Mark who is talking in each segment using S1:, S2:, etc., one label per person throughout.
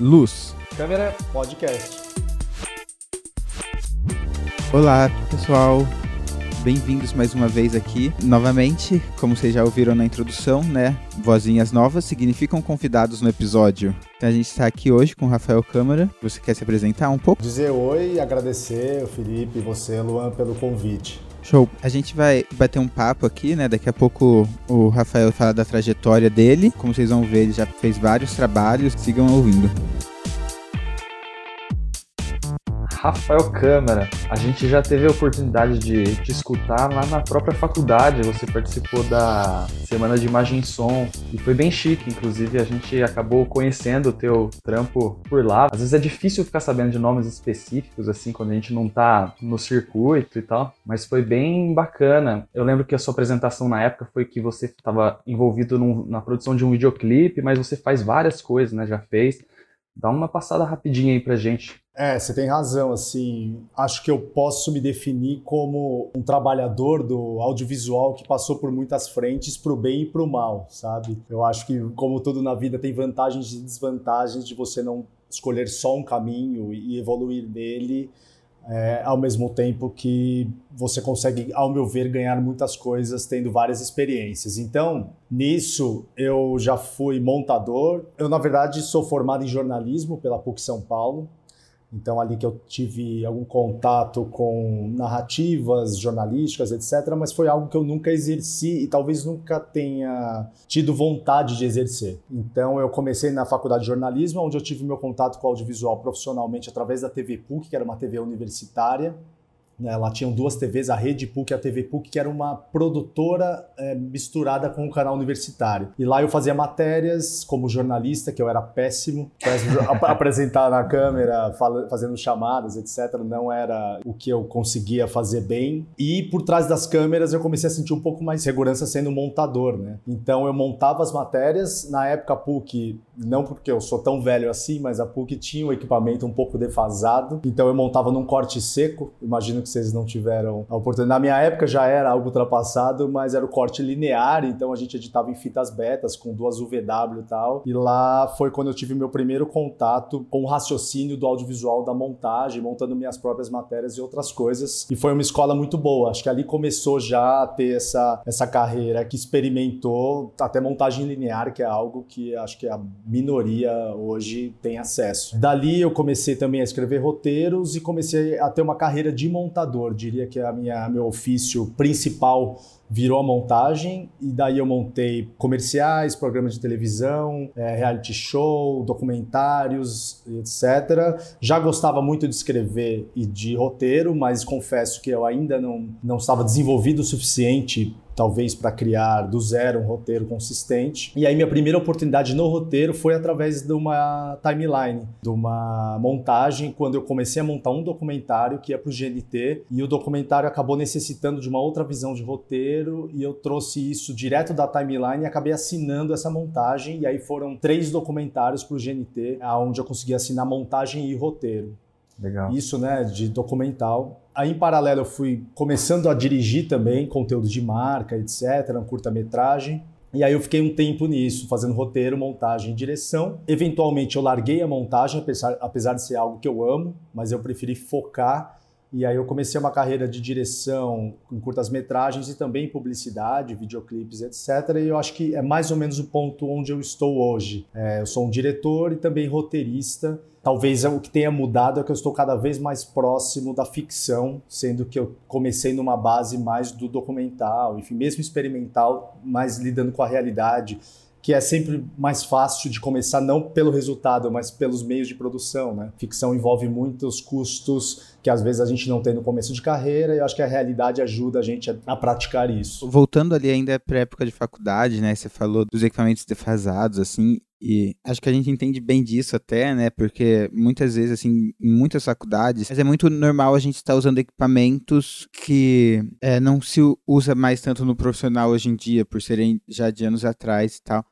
S1: Luz.
S2: Câmera Podcast.
S1: Olá, pessoal. Bem-vindos mais uma vez aqui. Novamente, como vocês já ouviram na introdução, né? Vozinhas novas significam convidados no episódio. Então a gente está aqui hoje com o Rafael Câmara. Você quer se apresentar um pouco?
S2: Dizer oi e agradecer o Felipe e você, Luan, pelo convite.
S1: Show. A gente vai bater um papo aqui, né? Daqui a pouco o Rafael fala da trajetória dele. Como vocês vão ver, ele já fez vários trabalhos. Sigam ouvindo.
S3: Rafael Câmara. A gente já teve a oportunidade de te escutar lá na própria faculdade. Você participou da Semana de Imagem e Som e foi bem chique. Inclusive, a gente acabou conhecendo o teu trampo por lá. Às vezes é difícil ficar sabendo de nomes específicos, assim, quando a gente não tá no circuito e tal, mas foi bem bacana. Eu lembro que a sua apresentação na época foi que você estava envolvido num, na produção de um videoclipe, mas você faz várias coisas, né? Já fez. Dá uma passada rapidinha aí pra gente.
S2: É, você tem razão, assim, acho que eu posso me definir como um trabalhador do audiovisual que passou por muitas frentes pro bem e pro mal, sabe? Eu acho que como tudo na vida tem vantagens e desvantagens de você não escolher só um caminho e evoluir nele é, ao mesmo tempo que você consegue, ao meu ver, ganhar muitas coisas tendo várias experiências. Então, nisso, eu já fui montador. Eu, na verdade, sou formado em jornalismo pela PUC São Paulo. Então, ali que eu tive algum contato com narrativas jornalísticas, etc., mas foi algo que eu nunca exerci e talvez nunca tenha tido vontade de exercer. Então, eu comecei na faculdade de jornalismo, onde eu tive meu contato com audiovisual profissionalmente através da TV PUC, que era uma TV universitária. Né, lá tinham duas TVs, a Rede PUC e a TV PUC, que era uma produtora é, misturada com o um canal universitário. E lá eu fazia matérias como jornalista, que eu era péssimo, péssimo apresentar na câmera, fazendo chamadas, etc. Não era o que eu conseguia fazer bem. E por trás das câmeras eu comecei a sentir um pouco mais segurança sendo montador, né? Então eu montava as matérias. Na época a PUC, não porque eu sou tão velho assim, mas a PUC tinha um equipamento um pouco defasado. Então eu montava num corte seco, imagino que vocês não tiveram a oportunidade. Na minha época já era algo ultrapassado, mas era o corte linear, então a gente editava em fitas betas com duas UVW e tal. E lá foi quando eu tive meu primeiro contato com o raciocínio do audiovisual da montagem, montando minhas próprias matérias e outras coisas. E foi uma escola muito boa. Acho que ali começou já a ter essa, essa carreira que experimentou até montagem linear, que é algo que acho que a minoria hoje tem acesso. Dali eu comecei também a escrever roteiros e comecei a ter uma carreira de montagem montador, diria que a minha meu ofício principal virou a montagem e daí eu montei comerciais, programas de televisão, é, reality show, documentários, etc. Já gostava muito de escrever e de roteiro, mas confesso que eu ainda não, não estava desenvolvido o suficiente talvez para criar do zero um roteiro consistente. E aí minha primeira oportunidade no roteiro foi através de uma timeline, de uma montagem, quando eu comecei a montar um documentário que ia para o GNT e o documentário acabou necessitando de uma outra visão de roteiro e eu trouxe isso direto da timeline e acabei assinando essa montagem e aí foram três documentários para o GNT, onde eu consegui assinar montagem e roteiro.
S3: Legal.
S2: Isso, né, de documental. Aí, em paralelo, eu fui começando a dirigir também conteúdo de marca, etc., um curta-metragem. E aí eu fiquei um tempo nisso, fazendo roteiro, montagem e direção. Eventualmente eu larguei a montagem, apesar, apesar de ser algo que eu amo, mas eu preferi focar e aí eu comecei uma carreira de direção em curtas-metragens e também publicidade, videoclipes, etc. E eu acho que é mais ou menos o ponto onde eu estou hoje. É, eu sou um diretor e também roteirista. Talvez o que tenha mudado é que eu estou cada vez mais próximo da ficção, sendo que eu comecei numa base mais do documental, enfim, mesmo experimental, mais lidando com a realidade que é sempre mais fácil de começar não pelo resultado, mas pelos meios de produção, né? Ficção envolve muitos custos que às vezes a gente não tem no começo de carreira e eu acho que a realidade ajuda a gente a, a praticar isso.
S1: Voltando ali ainda para época de faculdade, né? Você falou dos equipamentos defasados, assim, e acho que a gente entende bem disso até, né? Porque muitas vezes, assim, em muitas faculdades, mas é muito normal a gente estar usando equipamentos que é, não se usa mais tanto no profissional hoje em dia, por serem já de anos atrás e tal.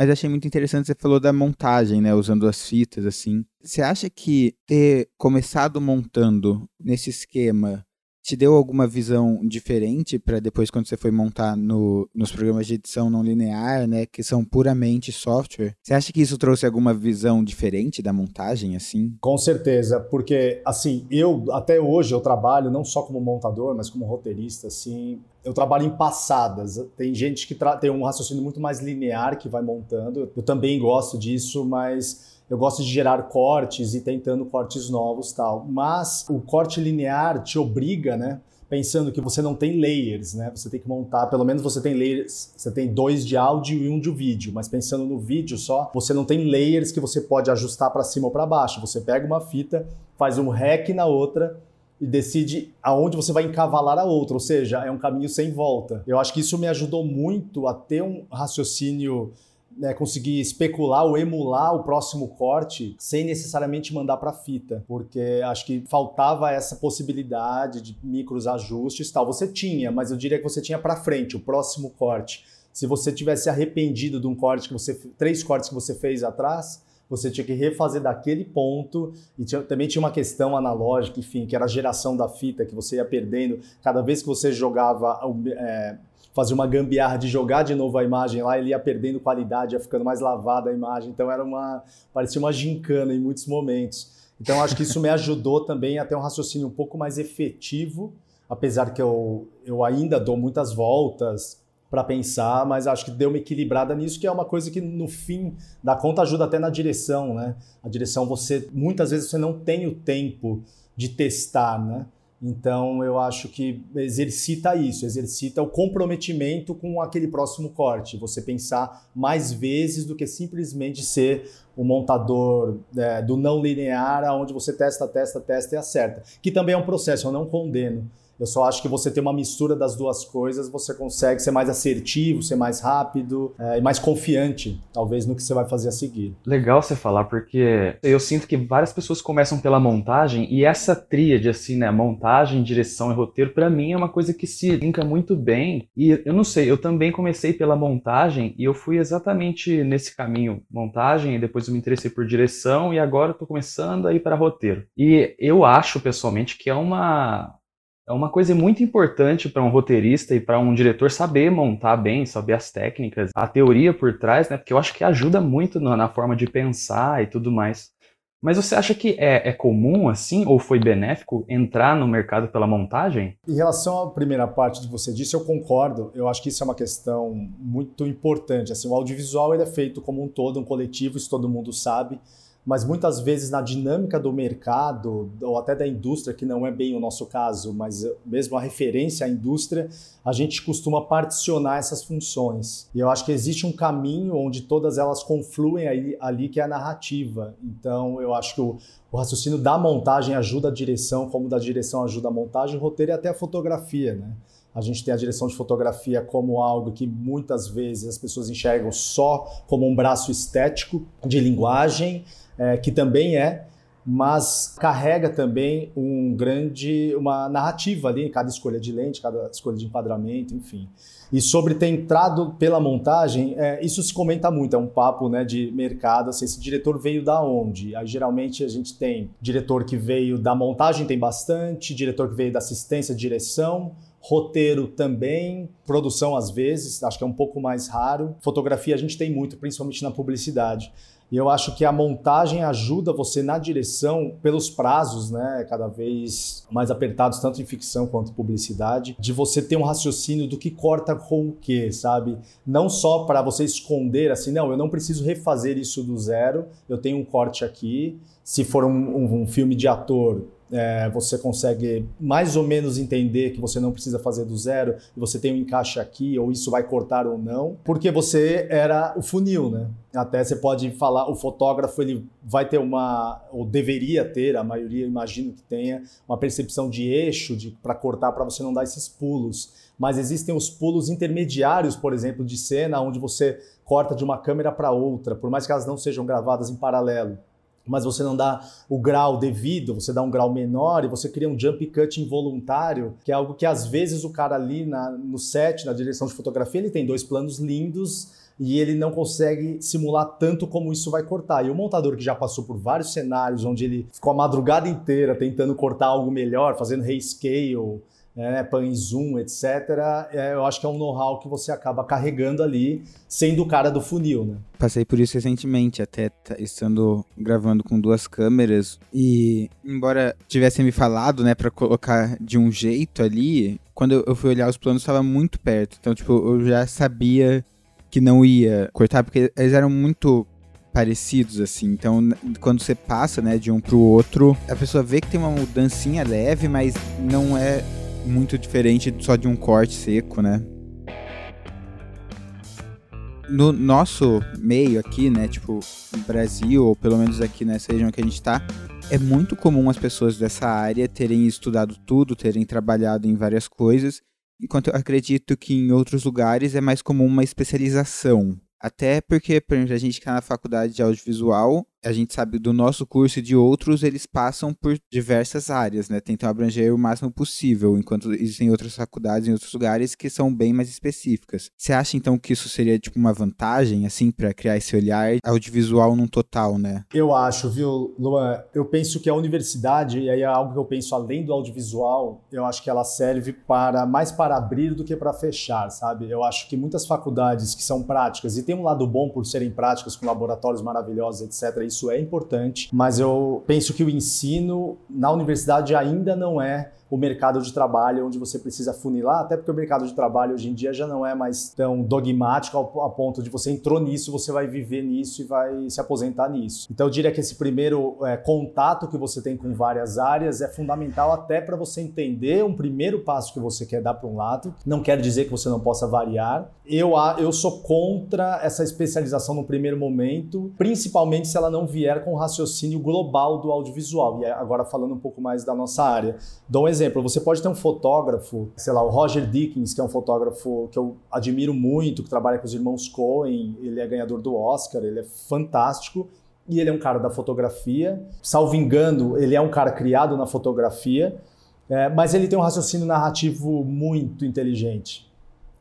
S1: Mas achei muito interessante, você falou da montagem, né? Usando as fitas, assim. Você acha que ter começado montando nesse esquema te deu alguma visão diferente para depois quando você foi montar no, nos programas de edição não linear, né, que são puramente software? Você acha que isso trouxe alguma visão diferente da montagem, assim?
S2: Com certeza, porque assim eu até hoje eu trabalho não só como montador, mas como roteirista, assim eu trabalho em passadas. Tem gente que tem um raciocínio muito mais linear que vai montando. Eu também gosto disso, mas eu gosto de gerar cortes e tentando cortes novos tal. Mas o corte linear te obriga, né? Pensando que você não tem layers, né? Você tem que montar, pelo menos você tem layers, você tem dois de áudio e um de vídeo, mas pensando no vídeo só, você não tem layers que você pode ajustar para cima ou para baixo. Você pega uma fita, faz um rec na outra e decide aonde você vai encavalar a outra, ou seja, é um caminho sem volta. Eu acho que isso me ajudou muito a ter um raciocínio né, conseguir especular ou emular o próximo corte sem necessariamente mandar para fita, porque acho que faltava essa possibilidade de micros ajustes, tal. Você tinha, mas eu diria que você tinha para frente o próximo corte. Se você tivesse arrependido de um corte que você três cortes que você fez atrás, você tinha que refazer daquele ponto e tinha, também tinha uma questão analógica, enfim, que era a geração da fita que você ia perdendo cada vez que você jogava, é, fazia uma gambiarra de jogar de novo a imagem lá, ele ia perdendo qualidade, ia ficando mais lavada a imagem, então era uma parecia uma gincana em muitos momentos. Então acho que isso me ajudou também a ter um raciocínio um pouco mais efetivo, apesar que eu, eu ainda dou muitas voltas, para pensar, mas acho que deu uma equilibrada nisso, que é uma coisa que no fim da conta ajuda até na direção, né? A direção você muitas vezes você não tem o tempo de testar, né? Então eu acho que exercita isso, exercita o comprometimento com aquele próximo corte. Você pensar mais vezes do que simplesmente ser o montador é, do não linear, onde você testa, testa, testa e acerta. Que também é um processo, eu não condeno. Eu só acho que você tem uma mistura das duas coisas, você consegue ser mais assertivo, ser mais rápido é, e mais confiante, talvez, no que você vai fazer a seguir.
S3: Legal você falar, porque eu sinto que várias pessoas começam pela montagem e essa tríade, assim, né? Montagem, direção e roteiro, para mim é uma coisa que se linka muito bem. E eu não sei, eu também comecei pela montagem e eu fui exatamente nesse caminho, montagem, e depois eu me interessei por direção e agora eu tô começando a ir para roteiro. E eu acho, pessoalmente, que é uma é uma coisa muito importante para um roteirista e para um diretor saber montar bem, saber as técnicas, a teoria por trás, né? Porque eu acho que ajuda muito na, forma de pensar e tudo mais. Mas você acha que é, é, comum assim, ou foi benéfico, entrar no mercado pela montagem?
S2: Em relação à primeira parte que você disse, eu concordo. Eu acho que isso é uma questão muito importante. Assim, o audiovisual ele é feito como um todo, um coletivo, isso todo mundo sabe mas muitas vezes na dinâmica do mercado ou até da indústria, que não é bem o nosso caso, mas mesmo a referência à indústria, a gente costuma particionar essas funções. E eu acho que existe um caminho onde todas elas confluem ali, ali que é a narrativa. Então eu acho que o, o raciocínio da montagem ajuda a direção, como da direção ajuda a montagem, o roteiro e até a fotografia, né? A gente tem a direção de fotografia como algo que muitas vezes as pessoas enxergam só como um braço estético de linguagem, é, que também é, mas carrega também um grande, uma narrativa ali, cada escolha de lente, cada escolha de enquadramento, enfim. E sobre ter entrado pela montagem, é, isso se comenta muito, é um papo né, de mercado, assim, esse diretor veio da onde? Aí, geralmente a gente tem diretor que veio da montagem, tem bastante, diretor que veio da assistência, direção, roteiro também, produção às vezes, acho que é um pouco mais raro. Fotografia a gente tem muito, principalmente na publicidade. E eu acho que a montagem ajuda você na direção pelos prazos, né, cada vez mais apertados, tanto em ficção quanto publicidade, de você ter um raciocínio do que corta com o que, sabe? Não só para você esconder assim, não, eu não preciso refazer isso do zero, eu tenho um corte aqui. Se for um, um, um filme de ator, é, você consegue mais ou menos entender que você não precisa fazer do zero e você tem um encaixe aqui, ou isso vai cortar ou não, porque você era o funil, né? Até você pode falar, o fotógrafo ele vai ter uma, ou deveria ter, a maioria imagino que tenha, uma percepção de eixo para cortar, para você não dar esses pulos. Mas existem os pulos intermediários, por exemplo, de cena, onde você corta de uma câmera para outra, por mais que elas não sejam gravadas em paralelo mas você não dá o grau devido, você dá um grau menor e você cria um jump cut involuntário, que é algo que às vezes o cara ali na, no set, na direção de fotografia, ele tem dois planos lindos e ele não consegue simular tanto como isso vai cortar. E o montador que já passou por vários cenários onde ele ficou a madrugada inteira tentando cortar algo melhor, fazendo rescale, é, pan e zoom, etc. É, eu acho que é um know-how que você acaba carregando ali, sendo o cara do funil, né?
S1: Passei por isso recentemente, até estando gravando com duas câmeras e embora tivessem me falado, né, para colocar de um jeito ali, quando eu fui olhar os planos estava muito perto. Então, tipo, eu já sabia que não ia cortar porque eles eram muito parecidos, assim. Então, quando você passa, né, de um pro outro, a pessoa vê que tem uma mudancinha leve, mas não é muito diferente só de um corte seco, né? No nosso meio aqui, né, tipo, Brasil, ou pelo menos aqui nessa região que a gente tá, é muito comum as pessoas dessa área terem estudado tudo, terem trabalhado em várias coisas, enquanto eu acredito que em outros lugares é mais comum uma especialização. Até porque, por exemplo, a gente que está na faculdade de audiovisual, a gente sabe do nosso curso e de outros, eles passam por diversas áreas, né? Tentam abranger o máximo possível, enquanto existem outras faculdades em outros lugares que são bem mais específicas. Você acha então que isso seria tipo uma vantagem assim para criar esse olhar audiovisual num total, né?
S2: Eu acho, viu, Luan? Eu penso que a universidade, e aí é algo que eu penso além do audiovisual, eu acho que ela serve para mais para abrir do que para fechar, sabe? Eu acho que muitas faculdades que são práticas e tem um lado bom por serem práticas com laboratórios maravilhosos, etc isso é importante, mas eu penso que o ensino na universidade ainda não é o mercado de trabalho onde você precisa funilar, até porque o mercado de trabalho hoje em dia já não é mais tão dogmático a ponto de você entrou nisso, você vai viver nisso e vai se aposentar nisso. Então eu diria que esse primeiro é, contato que você tem com várias áreas é fundamental até para você entender um primeiro passo que você quer dar para um lado. Não quer dizer que você não possa variar. Eu, eu sou contra essa especialização no primeiro momento, principalmente se ela não vier com o raciocínio global do audiovisual. E agora falando um pouco mais da nossa área. Dou um exemplo você pode ter um fotógrafo, sei lá, o Roger Dickens, que é um fotógrafo que eu admiro muito, que trabalha com os irmãos Coen, ele é ganhador do Oscar, ele é fantástico. E ele é um cara da fotografia. Salvo engano, ele é um cara criado na fotografia, é, mas ele tem um raciocínio narrativo muito inteligente.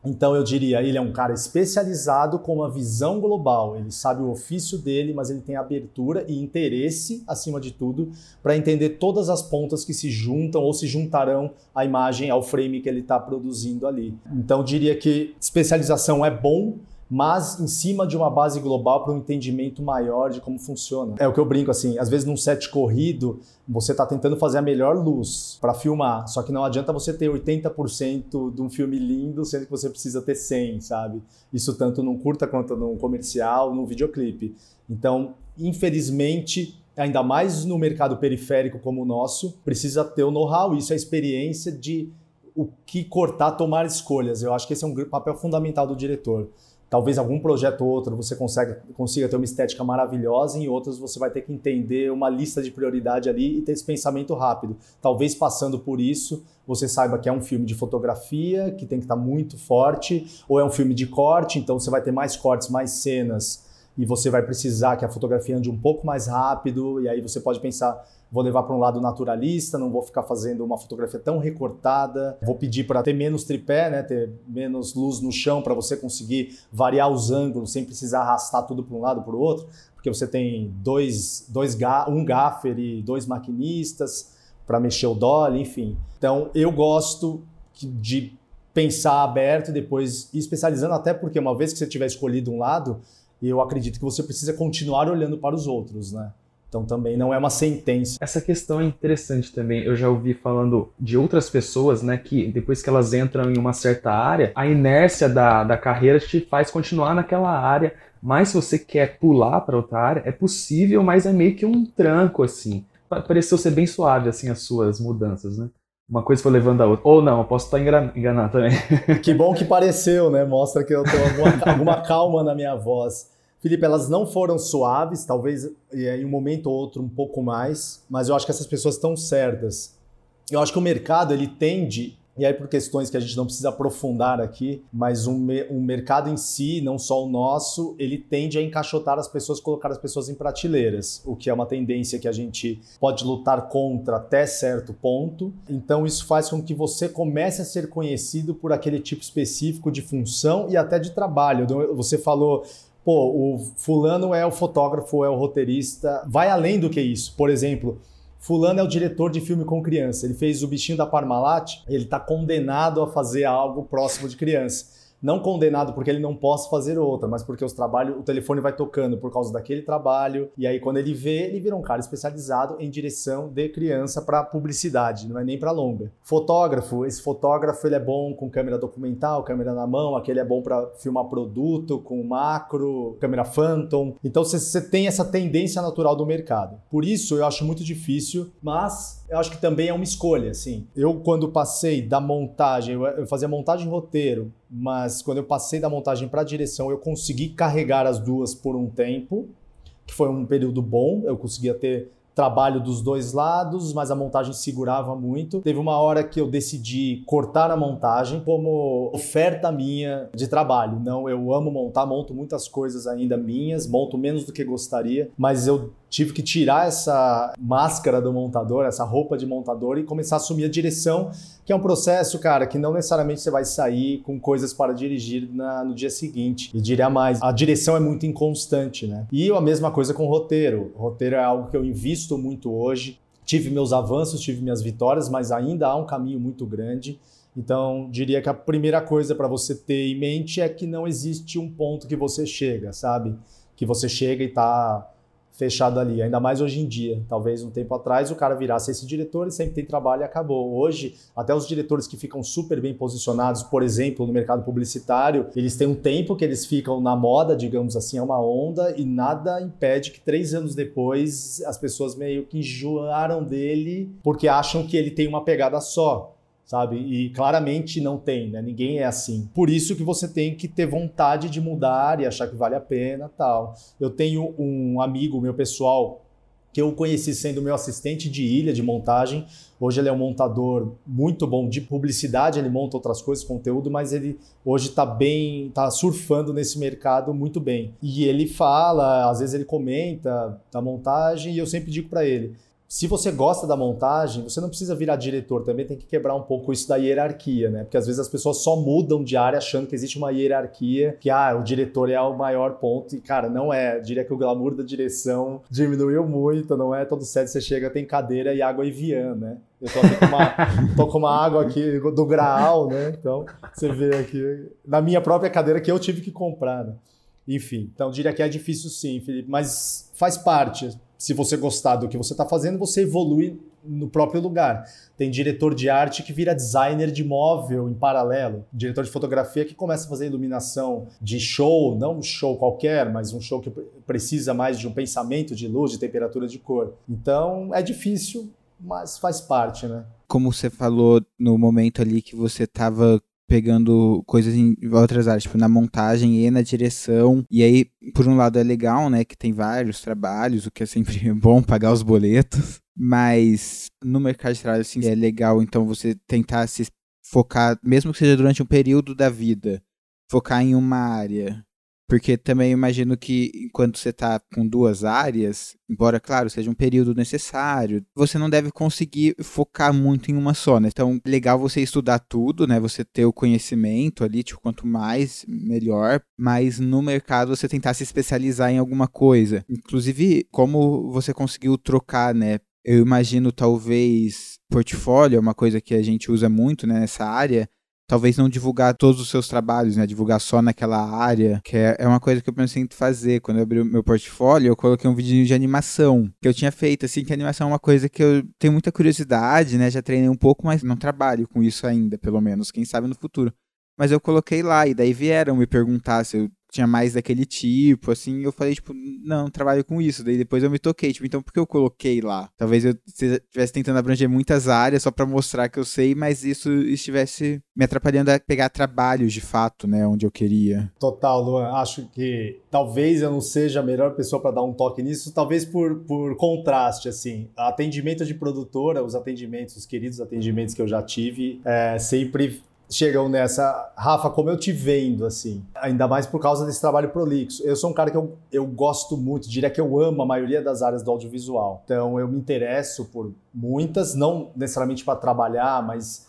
S2: Então eu diria, ele é um cara especializado com uma visão global. Ele sabe o ofício dele, mas ele tem abertura e interesse, acima de tudo, para entender todas as pontas que se juntam ou se juntarão à imagem, ao frame que ele está produzindo ali. Então eu diria que especialização é bom, mas em cima de uma base global para um entendimento maior de como funciona. É o que eu brinco assim, às vezes num set corrido, você está tentando fazer a melhor luz para filmar, só que não adianta você ter 80% de um filme lindo, sendo que você precisa ter 100, sabe? Isso tanto num curta quanto num comercial, num videoclipe. Então, infelizmente, ainda mais no mercado periférico como o nosso, precisa ter o know-how, isso é experiência de o que cortar, tomar escolhas. Eu acho que esse é um papel fundamental do diretor. Talvez algum projeto ou outro você consiga, consiga ter uma estética maravilhosa, em outros você vai ter que entender uma lista de prioridade ali e ter esse pensamento rápido. Talvez passando por isso, você saiba que é um filme de fotografia, que tem que estar muito forte, ou é um filme de corte, então você vai ter mais cortes, mais cenas, e você vai precisar que a fotografia ande um pouco mais rápido, e aí você pode pensar vou levar para um lado naturalista, não vou ficar fazendo uma fotografia tão recortada, vou pedir para ter menos tripé, né, ter menos luz no chão para você conseguir variar os ângulos sem precisar arrastar tudo para um lado para o outro, porque você tem dois, dois um gaffer e dois maquinistas para mexer o dolly, enfim. Então eu gosto de pensar aberto e depois ir especializando, até porque uma vez que você tiver escolhido um lado, eu acredito que você precisa continuar olhando para os outros, né? Então também não é uma sentença.
S3: Essa questão é interessante também. Eu já ouvi falando de outras pessoas, né, que depois que elas entram em uma certa área, a inércia da, da carreira te faz continuar naquela área. Mas se você quer pular para outra área, é possível, mas é meio que um tranco assim. Pareceu ser bem suave assim as suas mudanças, né? Uma coisa foi levando a outra. Ou não, eu posso estar enganado também.
S2: Que bom que pareceu, né? Mostra que eu tenho alguma, alguma calma na minha voz. Felipe, elas não foram suaves, talvez em um momento ou outro um pouco mais, mas eu acho que essas pessoas estão certas. Eu acho que o mercado ele tende, e aí por questões que a gente não precisa aprofundar aqui, mas o, me, o mercado em si, não só o nosso, ele tende a encaixotar as pessoas, colocar as pessoas em prateleiras, o que é uma tendência que a gente pode lutar contra até certo ponto. Então isso faz com que você comece a ser conhecido por aquele tipo específico de função e até de trabalho. Você falou pô, o fulano é o fotógrafo, é o roteirista, vai além do que isso. Por exemplo, Fulano é o diretor de filme com criança. Ele fez o bichinho da Parmalat, ele está condenado a fazer algo próximo de criança não condenado porque ele não possa fazer outra, mas porque os trabalhos, o telefone vai tocando por causa daquele trabalho, e aí quando ele vê, ele vira um cara especializado em direção de criança para publicidade, não é nem para longa. Fotógrafo, esse fotógrafo ele é bom com câmera documental, câmera na mão, aquele é bom para filmar produto com macro, câmera phantom. Então você tem essa tendência natural do mercado. Por isso eu acho muito difícil, mas eu acho que também é uma escolha, assim. Eu quando passei da montagem, eu fazia montagem roteiro, mas quando eu passei da montagem para a direção, eu consegui carregar as duas por um tempo, que foi um período bom, eu conseguia ter trabalho dos dois lados, mas a montagem segurava muito. Teve uma hora que eu decidi cortar a montagem como oferta minha de trabalho. Não, eu amo montar, monto muitas coisas ainda minhas, monto menos do que gostaria, mas eu tive que tirar essa máscara do montador, essa roupa de montador e começar a assumir a direção, que é um processo, cara, que não necessariamente você vai sair com coisas para dirigir na, no dia seguinte. E diria mais, a direção é muito inconstante, né? E a mesma coisa com o roteiro. O roteiro é algo que eu invisto muito hoje. Tive meus avanços, tive minhas vitórias, mas ainda há um caminho muito grande. Então, diria que a primeira coisa para você ter em mente é que não existe um ponto que você chega, sabe? Que você chega e está fechado ali, ainda mais hoje em dia. Talvez um tempo atrás o cara virasse esse diretor e sempre tem trabalho e acabou. Hoje, até os diretores que ficam super bem posicionados, por exemplo, no mercado publicitário, eles têm um tempo que eles ficam na moda, digamos assim, é uma onda, e nada impede que três anos depois as pessoas meio que enjoaram dele porque acham que ele tem uma pegada só sabe? E claramente não tem, né? Ninguém é assim. Por isso que você tem que ter vontade de mudar e achar que vale a pena, tal. Eu tenho um amigo meu pessoal que eu conheci sendo meu assistente de ilha de montagem. Hoje ele é um montador muito bom de publicidade, ele monta outras coisas, conteúdo, mas ele hoje está bem, está surfando nesse mercado muito bem. E ele fala, às vezes ele comenta da montagem e eu sempre digo para ele: se você gosta da montagem, você não precisa virar diretor, também tem que quebrar um pouco isso da hierarquia, né? Porque às vezes as pessoas só mudam de área achando que existe uma hierarquia, que ah, o diretor é o maior ponto, e cara, não é. Eu diria que o glamour da direção diminuiu muito, não é todo set você chega, tem cadeira e água Evian, né? Eu tô, com uma, tô com uma água aqui do Graal, né? Então, você vê aqui, na minha própria cadeira que eu tive que comprar, né? Enfim, então diria que é difícil sim, Felipe, mas faz parte se você gostar do que você está fazendo, você evolui no próprio lugar. Tem diretor de arte que vira designer de móvel em paralelo, diretor de fotografia que começa a fazer iluminação de show, não um show qualquer, mas um show que precisa mais de um pensamento de luz, de temperatura de cor. Então é difícil, mas faz parte, né?
S1: Como você falou no momento ali que você estava pegando coisas em outras áreas, tipo na montagem e na direção. E aí, por um lado é legal, né, que tem vários trabalhos, o que é sempre bom pagar os boletos, mas no mercado de trabalho assim é legal então você tentar se focar, mesmo que seja durante um período da vida, focar em uma área porque também imagino que enquanto você está com duas áreas, embora, claro, seja um período necessário, você não deve conseguir focar muito em uma só, né? Então, legal você estudar tudo, né? Você ter o conhecimento ali, tipo, quanto mais, melhor. Mas no mercado você tentar se especializar em alguma coisa. Inclusive, como você conseguiu trocar, né? Eu imagino, talvez, portfólio é uma coisa que a gente usa muito né, nessa área talvez não divulgar todos os seus trabalhos, né? Divulgar só naquela área, que é, é uma coisa que eu pensei em fazer. Quando eu abri o meu portfólio, eu coloquei um vídeo de animação que eu tinha feito, assim, que animação é uma coisa que eu tenho muita curiosidade, né? Já treinei um pouco, mas não trabalho com isso ainda, pelo menos. Quem sabe no futuro. Mas eu coloquei lá, e daí vieram me perguntar se eu tinha mais daquele tipo, assim, eu falei, tipo, não, trabalho com isso. Daí depois eu me toquei, tipo, então por que eu coloquei lá? Talvez eu estivesse tentando abranger muitas áreas só para mostrar que eu sei, mas isso estivesse me atrapalhando a pegar trabalhos de fato, né, onde eu queria.
S2: Total, Luan. Acho que talvez eu não seja a melhor pessoa para dar um toque nisso, talvez por, por contraste, assim. Atendimento de produtora, os atendimentos, os queridos atendimentos que eu já tive, é, sempre chegam nessa, Rafa, como eu te vendo, assim, ainda mais por causa desse trabalho prolixo. Eu sou um cara que eu, eu gosto muito, diria que eu amo a maioria das áreas do audiovisual. Então eu me interesso por muitas, não necessariamente para trabalhar, mas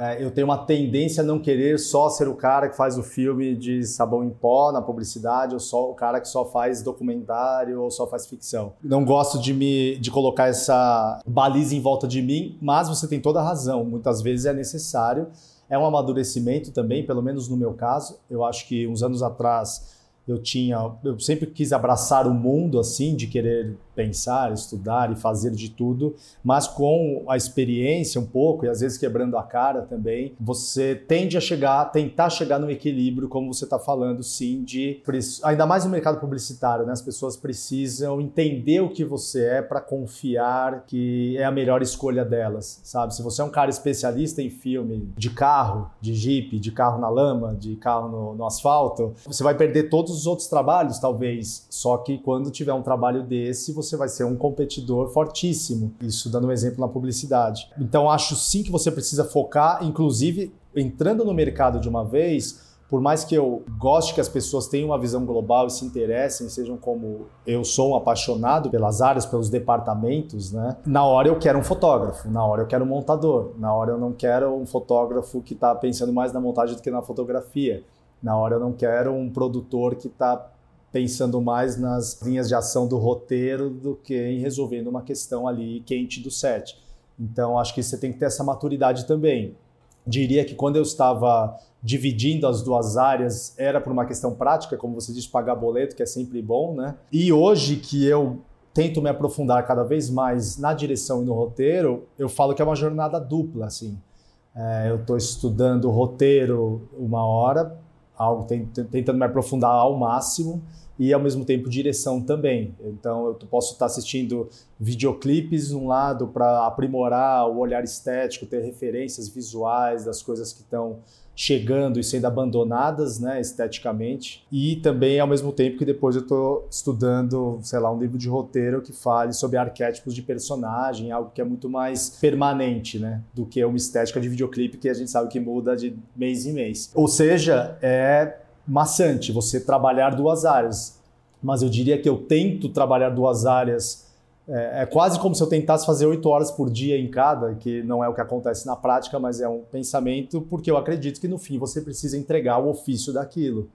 S2: é, eu tenho uma tendência a não querer só ser o cara que faz o filme de sabão em pó na publicidade, ou só o cara que só faz documentário ou só faz ficção. Não gosto de me de colocar essa baliza em volta de mim, mas você tem toda a razão. Muitas vezes é necessário. É um amadurecimento também, pelo menos no meu caso. Eu acho que uns anos atrás eu tinha, eu sempre quis abraçar o mundo assim, de querer pensar, estudar e fazer de tudo, mas com a experiência um pouco e às vezes quebrando a cara também, você tende a chegar, tentar chegar no equilíbrio, como você está falando, sim, de ainda mais no mercado publicitário, né? As pessoas precisam entender o que você é para confiar que é a melhor escolha delas, sabe? Se você é um cara especialista em filme de carro, de jeep, de carro na lama, de carro no, no asfalto, você vai perder todos os outros trabalhos, talvez. Só que quando tiver um trabalho desse, você vai ser um competidor fortíssimo. Isso dando um exemplo na publicidade. Então acho sim que você precisa focar, inclusive entrando no mercado de uma vez, por mais que eu goste que as pessoas tenham uma visão global e se interessem, sejam como eu sou um apaixonado pelas áreas, pelos departamentos, né? Na hora eu quero um fotógrafo, na hora eu quero um montador, na hora eu não quero um fotógrafo que está pensando mais na montagem do que na fotografia. Na hora eu não quero um produtor que está pensando mais nas linhas de ação do roteiro do que em resolvendo uma questão ali quente do set. Então, acho que você tem que ter essa maturidade também. Diria que quando eu estava dividindo as duas áreas, era por uma questão prática, como você diz, pagar boleto, que é sempre bom, né? E hoje que eu tento me aprofundar cada vez mais na direção e no roteiro, eu falo que é uma jornada dupla, assim. É, eu estou estudando roteiro uma hora, algo tentando me aprofundar ao máximo e ao mesmo tempo direção também. Então eu posso estar assistindo videoclipes um lado para aprimorar o olhar estético, ter referências visuais das coisas que estão chegando e sendo abandonadas, né, esteticamente. E também ao mesmo tempo que depois eu estou estudando, sei lá, um livro de roteiro que fale sobre arquétipos de personagem, algo que é muito mais permanente, né, do que uma estética de videoclipe que a gente sabe que muda de mês em mês. Ou seja, é maçante você trabalhar duas áreas. Mas eu diria que eu tento trabalhar duas áreas é, é, quase como se eu tentasse fazer oito horas por dia em cada, que não é o que acontece na prática, mas é um pensamento, porque eu acredito que no fim você precisa entregar o ofício daquilo.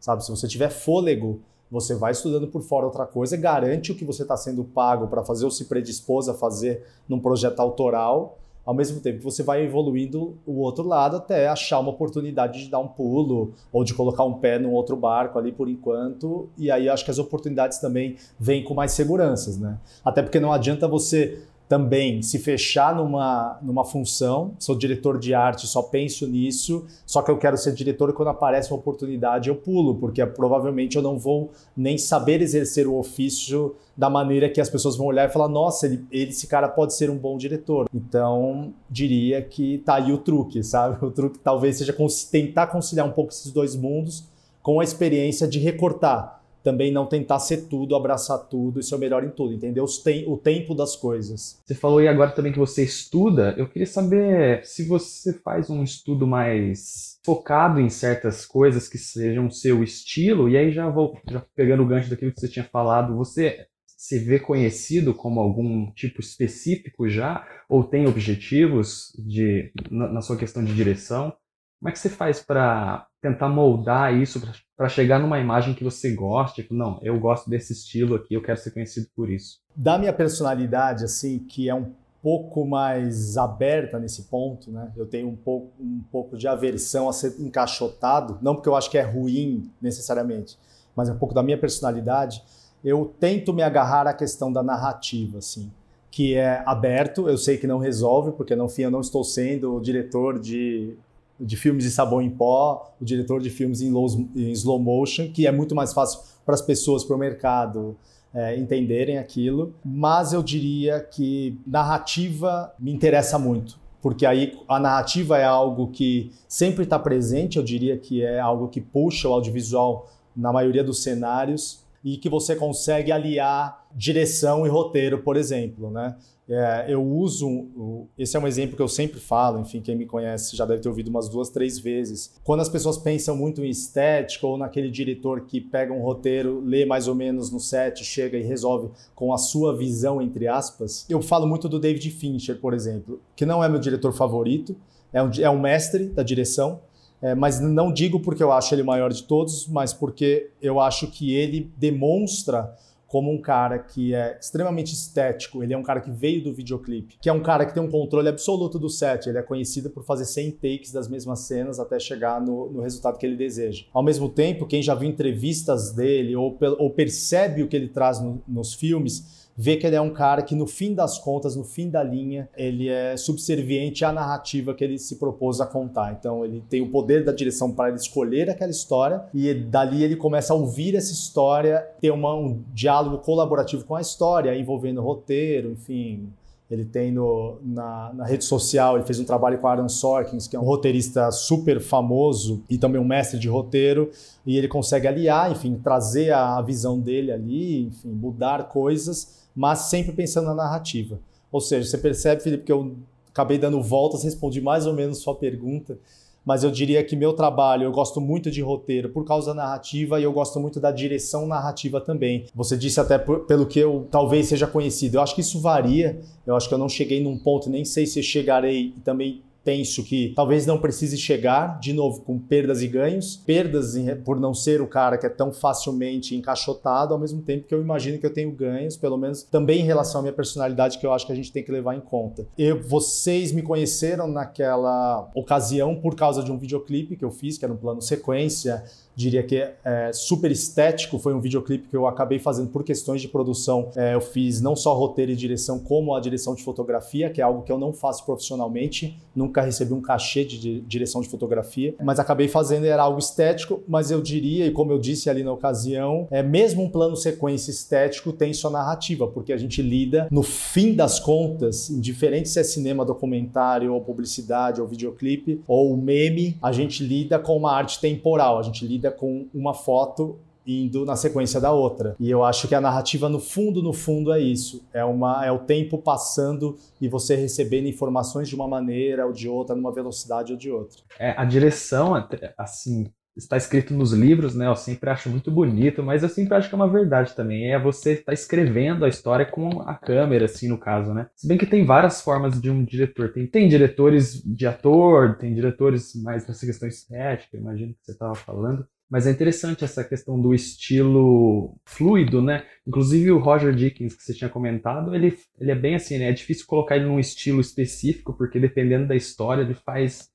S2: Sabe, se você tiver fôlego, você vai estudando por fora outra coisa, garante o que você está sendo pago para fazer ou se predispôs a fazer num projeto autoral ao mesmo tempo você vai evoluindo o outro lado até achar uma oportunidade de dar um pulo ou de colocar um pé num outro barco ali por enquanto. E aí acho que as oportunidades também vêm com mais seguranças, né? Até porque não adianta você também se fechar numa, numa função, sou diretor de arte, só penso nisso, só que eu quero ser diretor e quando aparece uma oportunidade eu pulo, porque provavelmente eu não vou nem saber exercer o ofício da maneira que as pessoas vão olhar e falar, nossa, ele, esse cara pode ser um bom diretor. Então, diria que tá aí o truque, sabe? O truque talvez seja tentar conciliar um pouco esses dois mundos com a experiência de recortar também não tentar ser tudo, abraçar tudo e ser o melhor em tudo, entendeu? O tempo das coisas.
S3: Você falou aí agora também que você estuda. Eu queria saber se você faz um estudo mais focado em certas coisas que sejam seu estilo, e aí já vou já pegando o gancho daquilo que você tinha falado, você se vê conhecido como algum tipo específico já, ou tem objetivos de, na, na sua questão de direção? Como é que você faz para tentar moldar isso para chegar numa imagem que você goste? Tipo, não, eu gosto desse estilo aqui, eu quero ser conhecido por isso.
S2: Da minha personalidade, assim, que é um pouco mais aberta nesse ponto, né? Eu tenho um pouco, um pouco de aversão a ser encaixotado, não porque eu acho que é ruim necessariamente, mas é um pouco da minha personalidade. Eu tento me agarrar à questão da narrativa, assim, que é aberto. Eu sei que não resolve, porque no fim eu não estou sendo o diretor de de filmes de sabão em pó, o diretor de filmes em, low, em slow motion, que é muito mais fácil para as pessoas, para o mercado é, entenderem aquilo. Mas eu diria que narrativa me interessa muito, porque aí a narrativa é algo que sempre está presente, eu diria que é algo que puxa o audiovisual na maioria dos cenários. e que você consegue aliar direção e roteiro, por exemplo, né? É, eu uso, esse é um exemplo que eu sempre falo, enfim, quem me conhece já deve ter ouvido umas duas, três vezes. Quando as pessoas pensam muito em estética ou naquele diretor que pega um roteiro, lê mais ou menos no set, chega e resolve com a sua visão, entre aspas, eu falo muito do David Fincher, por exemplo, que não é meu diretor favorito, é um, é um mestre da direção, é, mas não digo porque eu acho ele o maior de todos, mas porque eu acho que ele demonstra como um cara que é extremamente estético, ele é um cara que veio do videoclipe, que é um cara que tem um controle absoluto do set, ele é conhecido por fazer 100 takes das mesmas cenas até chegar no, no resultado que ele deseja. Ao mesmo tempo, quem já viu entrevistas dele ou, ou percebe o que ele traz no, nos filmes, vê que ele é um cara que, no fim das contas, no fim da linha, ele é subserviente à narrativa que ele se propôs a contar. Então, ele tem o poder da direção para ele escolher aquela história e dali ele começa a ouvir essa história, ter uma, um diálogo colaborativo com a história, envolvendo roteiro, enfim, ele tem no, na, na, rede social, ele fez um trabalho com Aaron Sorkins, que é um roteirista super famoso e também um mestre de roteiro, e ele consegue aliar, enfim, trazer a visão dele ali, enfim, mudar coisas mas sempre pensando na narrativa. Ou seja, você percebe, Felipe, que eu acabei dando voltas, respondi mais ou menos sua pergunta, mas eu diria que meu trabalho, eu gosto muito de roteiro por causa da narrativa e eu gosto muito da direção narrativa também. Você disse até por, pelo que eu talvez seja conhecido. Eu acho que isso varia. Eu acho que eu não cheguei num ponto, nem sei se chegarei e também penso que talvez não precise chegar, de novo, com perdas e ganhos. Perdas por não ser o cara que é tão facilmente encaixotado, ao mesmo tempo que eu imagino que eu tenho ganhos, pelo menos também em relação à minha personalidade, que eu acho que a gente tem que levar em conta. Eu, vocês me conheceram naquela ocasião por causa de um videoclipe que eu fiz, que era um plano sequência diria que é super estético. Foi um videoclipe que eu acabei fazendo por questões de produção. É, eu fiz não só roteiro e direção, como a direção de fotografia, que é algo que eu não faço profissionalmente. Nunca recebi um cachê de direção de fotografia, mas acabei fazendo era algo estético. Mas eu diria, e como eu disse ali na ocasião, é mesmo um plano sequência estético tem sua narrativa, porque a gente lida no fim das contas, indiferente se é cinema, documentário, ou publicidade, ou videoclipe, ou meme, a gente lida com uma arte temporal. A gente lida lida com uma foto indo na sequência da outra. E eu acho que a narrativa no fundo, no fundo é isso. É uma é o tempo passando e você recebendo informações de uma maneira ou de outra, numa velocidade ou de outra.
S3: É, a direção assim, está escrito nos livros, né? Eu sempre acho muito bonito, mas eu sempre acho que é uma verdade também. É você estar tá escrevendo a história com a câmera, assim, no caso, né? Se bem que tem várias formas de um diretor. Tem, tem diretores de ator, tem diretores mais nessa questão estética, imagino que você estava falando. Mas é interessante essa questão do estilo fluido, né? Inclusive o Roger Dickens, que você tinha comentado, ele, ele é bem assim, né? É difícil colocar ele num estilo específico, porque dependendo da história, ele faz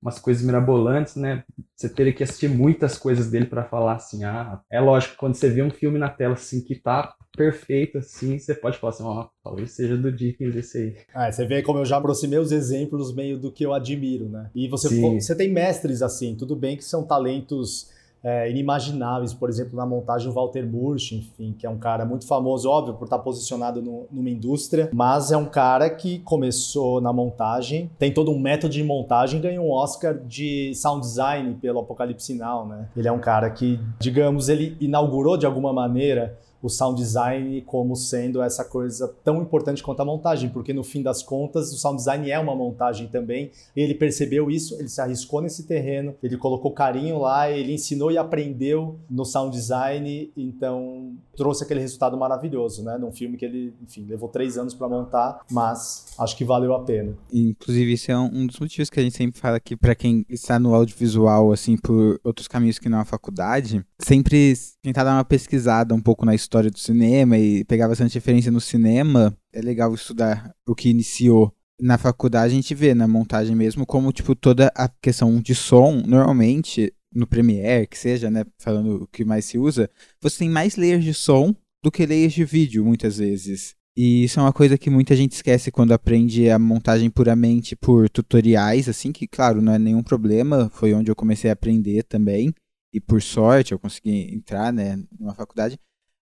S3: umas coisas mirabolantes, né? Você teria que assistir muitas coisas dele para falar assim, ah, é lógico, quando você vê um filme na tela assim que tá perfeito assim, você pode falar assim, ó, oh, talvez seja do Dickens esse aí.
S2: Ah, você vê como eu já aproximei os exemplos meio do que eu admiro, né? E você, você tem mestres assim, tudo bem que são talentos é, inimagináveis, por exemplo, na montagem o Walter Murch, enfim, que é um cara muito famoso, óbvio, por estar posicionado no, numa indústria, mas é um cara que começou na montagem, tem todo um método de montagem, ganhou um Oscar de sound design pelo Apocalipse Now, né? Ele é um cara que, digamos, ele inaugurou de alguma maneira o sound design como sendo essa coisa tão importante quanto a montagem, porque no fim das contas o sound design é uma montagem também. Ele percebeu isso, ele se arriscou nesse terreno, ele colocou carinho lá, ele ensinou e aprendeu no sound design, então trouxe aquele resultado maravilhoso, né? Num filme que ele, enfim, levou três anos para montar, mas acho que valeu a pena.
S1: Inclusive, isso é um dos motivos que a gente sempre fala aqui para quem está no audiovisual, assim, por outros caminhos que não a faculdade, sempre tentar dar uma pesquisada um pouco na história do cinema e pegar bastante referência no cinema. É legal estudar o que iniciou na faculdade a gente vê na montagem mesmo como tipo toda a questão de som normalmente no Premiere, que seja, né, falando o que mais se usa, você tem mais layers de som do que layers de vídeo, muitas vezes. E isso é uma coisa que muita gente esquece quando aprende a montagem puramente por tutoriais, assim, que, claro, não é nenhum problema, foi onde eu comecei a aprender também, e por sorte eu consegui entrar, né, numa faculdade.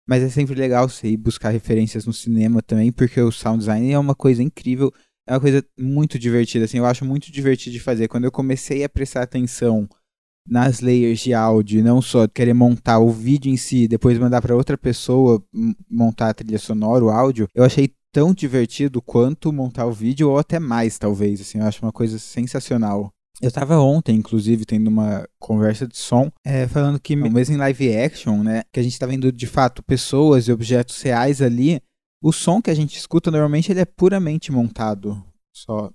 S1: Mas é sempre legal você ir buscar referências no cinema também, porque o sound design é uma coisa incrível, é uma coisa muito divertida, assim, eu acho muito divertido de fazer. Quando eu comecei a prestar atenção nas layers de áudio, não só querer montar o vídeo em si, depois mandar para outra pessoa montar a trilha sonora, o áudio, eu achei tão divertido quanto montar o vídeo, ou até mais, talvez. Assim, eu acho uma coisa sensacional. Eu estava ontem, inclusive, tendo uma conversa de som, é, falando que mesmo em live action, né, que a gente está vendo de fato pessoas e objetos reais ali, o som que a gente escuta normalmente ele é puramente montado. Só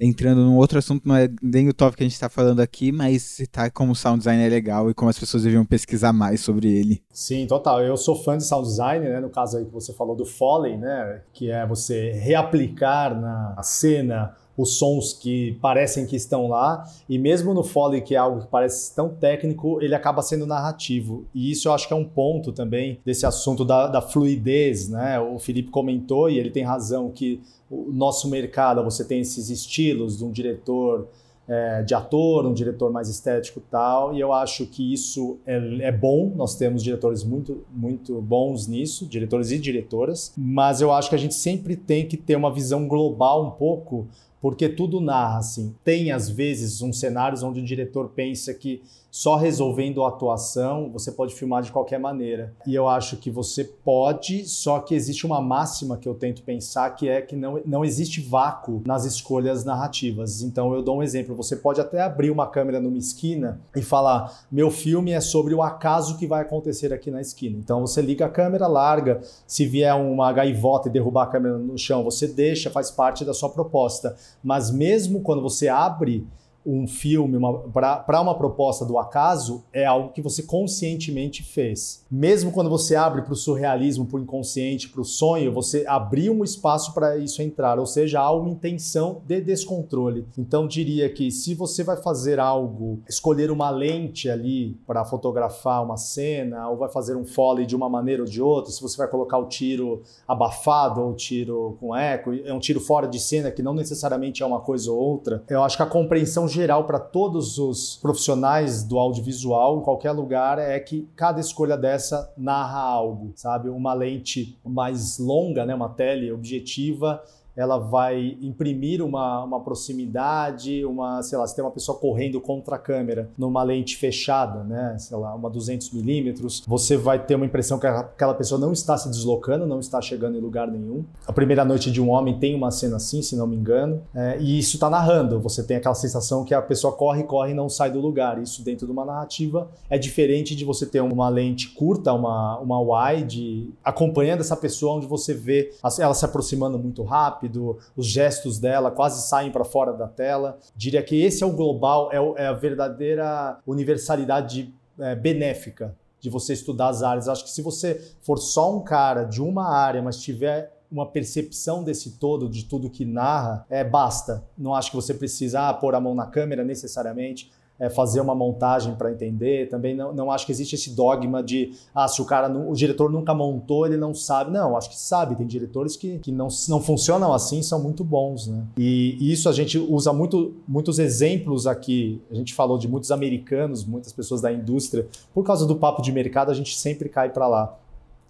S1: entrando num outro assunto, não é nem o tópico que a gente está falando aqui, mas citar como o sound design é legal e como as pessoas deviam pesquisar mais sobre ele.
S2: Sim, total. Eu sou fã de sound design, né? No caso aí que você falou do Foley, né? Que é você reaplicar na cena os sons que parecem que estão lá, e mesmo no Foley, que é algo que parece tão técnico, ele acaba sendo narrativo. E isso eu acho que é um ponto também desse assunto da, da fluidez, né? O Felipe comentou, e ele tem razão, que o nosso mercado, você tem esses estilos de um diretor é, de ator, um diretor mais estético tal, e eu acho que isso é, é, bom, nós temos diretores muito, muito bons nisso, diretores e diretoras, mas eu acho que a gente sempre tem que ter uma visão global um pouco porque tudo narra assim. Tem às vezes uns cenários onde o diretor pensa que só resolvendo a atuação você pode filmar de qualquer maneira. E eu acho que você pode, só que existe uma máxima que eu tento pensar que é que não, não existe vácuo nas escolhas narrativas. Então eu dou um exemplo: você pode até abrir uma câmera numa esquina e falar: meu filme é sobre o acaso que vai acontecer aqui na esquina. Então você liga a câmera, larga. Se vier uma gaivota e derrubar a câmera no chão, você deixa, faz parte da sua proposta. Mas mesmo quando você abre um filme para uma proposta do acaso é algo que você conscientemente fez. Mesmo quando você abre para o surrealismo, para o inconsciente, para o sonho, você abriu um espaço para isso entrar, ou seja, há uma intenção de descontrole. Então diria que se você vai fazer algo, escolher uma lente ali para fotografar uma cena, ou vai fazer um foley de uma maneira ou de outra, se você vai colocar o tiro abafado ou o tiro com eco, é um tiro fora de cena que não necessariamente é uma coisa ou outra, eu acho que a compreensão geral para todos os profissionais do audiovisual, em qualquer lugar, é que cada escolha dessa narra algo, sabe? Uma lente mais longa, né? uma tele objetiva, ela vai imprimir uma, uma proximidade, uma, sei lá, se tem uma pessoa correndo contra a câmera numa lente fechada, né, sei lá, uma 200 milímetros, você vai ter uma impressão que aquela pessoa não está se deslocando, não está chegando em lugar nenhum. A primeira noite de um homem tem uma cena assim, se não me engano, é, e isso está narrando. Você tem aquela sensação que a pessoa corre, corre e não sai do lugar. Isso dentro de uma narrativa é diferente de você ter uma lente curta, uma, uma wide, acompanhando essa pessoa onde você vê ela se aproximando muito rápido rápido, os gestos dela quase saem para fora da tela. Diria que esse é o global, é, é a verdadeira universalidade é, benéfica de você estudar as áreas. Acho que se você for só um cara de uma área, mas tiver uma percepção desse todo, de tudo que narra, é basta. Não acho que você precisa ah, pôr a mão na câmera necessariamente é, fazer uma montagem para entender. Também não, não acho que existe esse dogma de ah, se o cara, o diretor nunca montou, ele não sabe. Não, acho que sabe. Tem diretores que, que não, não funcionam assim, são muito bons, né? E, e isso a gente usa muito, muitos exemplos aqui. A gente falou de muitos americanos, muitas pessoas da indústria. Por causa do papo de mercado, a gente sempre cai para lá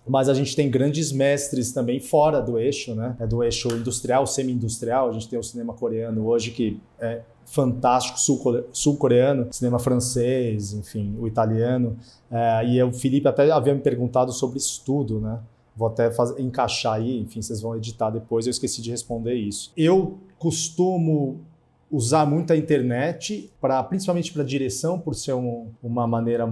S2: mas a gente tem grandes mestres também fora do eixo, né? É do eixo industrial, semi-industrial. A gente tem o cinema coreano hoje que é fantástico sul-coreano, cinema francês, enfim, o italiano. É, e o Felipe até havia me perguntado sobre estudo, né? Vou até fazer, encaixar aí, enfim, vocês vão editar depois, eu esqueci de responder isso. Eu costumo usar muito a internet, para principalmente para direção, por ser um, uma maneira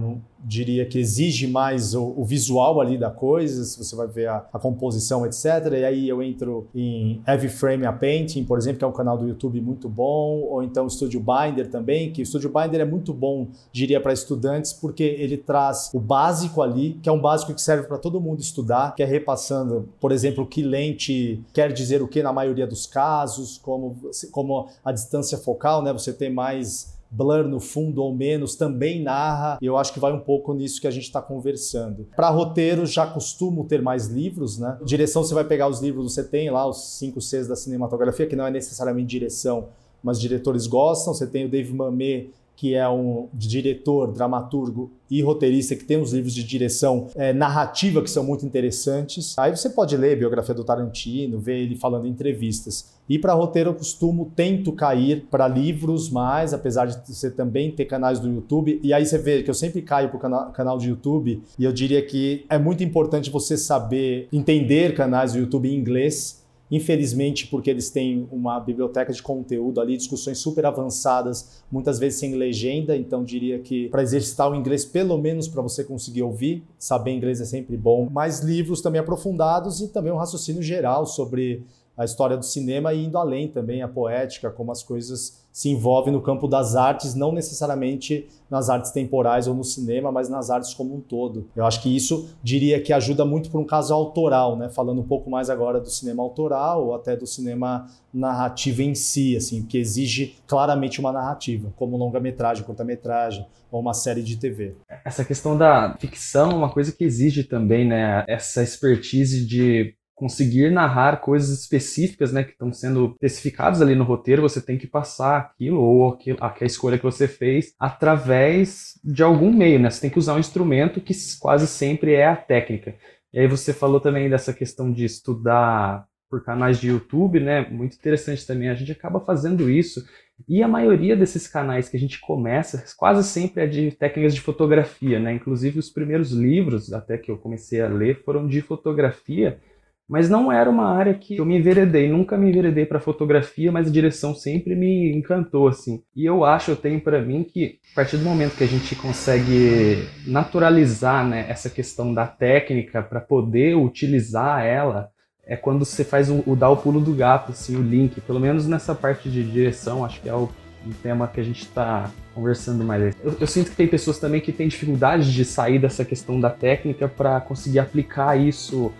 S2: diria que exige mais o, o, visual ali da coisa, se você vai ver a, a, composição, etc. E aí eu entro em Heavy Frame a Painting, por exemplo, que é um canal do YouTube muito bom, ou então Studio Binder também, que o Studio Binder é muito bom, diria, para estudantes, porque ele traz o básico ali, que é um básico que serve para todo mundo estudar, que é repassando, por exemplo, que lente quer dizer o que na maioria dos casos, como, como a distância focal, né? Você tem mais blur no fundo ou menos também narra, eu acho que vai um pouco nisso que a gente está conversando. Para roteiro, já costumo ter mais livros, né? Direção, você vai pegar os livros, você tem lá os 5 Cs da cinematografia, que não é necessariamente direção, mas diretores gostam. Você tem o Dave Mamet, que é um diretor, dramaturgo e roteirista que tem uns livros de direção é, narrativa que são muito interessantes. Aí você pode ler a biografia do Tarantino, ver ele falando em entrevistas. E para roteiro eu costumo, tento cair para livros mais, apesar de você também ter canais do YouTube. E aí você vê que eu sempre caio para o canal, canal de YouTube e eu diria que é muito importante você saber entender canais do YouTube em inglês Infelizmente, porque eles têm uma biblioteca de conteúdo ali, discussões super avançadas, muitas vezes sem legenda, então diria que para exercitar o inglês, pelo menos para você conseguir ouvir, saber inglês é sempre bom. Mais livros também aprofundados e também um raciocínio geral sobre a história do cinema e indo além também, a poética, como as coisas se envolvem no campo das artes, não necessariamente nas artes temporais ou no cinema, mas nas artes como um todo. Eu acho que isso diria que ajuda muito para um caso autoral, né? Falando um pouco mais agora do cinema autoral ou até do cinema narrativo em si, assim, que exige claramente uma narrativa, como longa-metragem, curta-metragem ou uma série de TV.
S3: Essa questão da ficção é uma coisa que exige também, né? Essa expertise de conseguir narrar coisas específicas, né, que estão sendo especificadas ali no roteiro, você tem que passar aquilo ou aquilo, a escolha que você fez através de algum meio, né? Você tem que usar um instrumento que quase sempre é a técnica. E aí você falou também dessa questão de estudar por canais de YouTube, né? Muito interessante também. A gente acaba fazendo isso. E a maioria desses canais que a gente começa, quase sempre é de técnicas de fotografia, né? Inclusive os primeiros livros, até que eu comecei a ler, foram de fotografia mas não era uma área que eu me enveredei, nunca me enveredei para fotografia, mas a direção sempre me encantou assim. E eu acho, eu tenho para mim que a partir do momento que a gente consegue naturalizar, né, essa questão da técnica para poder utilizar ela, é quando você faz o, o dar o pulo do gato, assim, o link, pelo menos nessa parte de direção, acho que é o um tema que a gente está conversando mais. Eu, eu, sinto que tem pessoas também que têm dificuldade de sair dessa questão da técnica para conseguir aplicar isso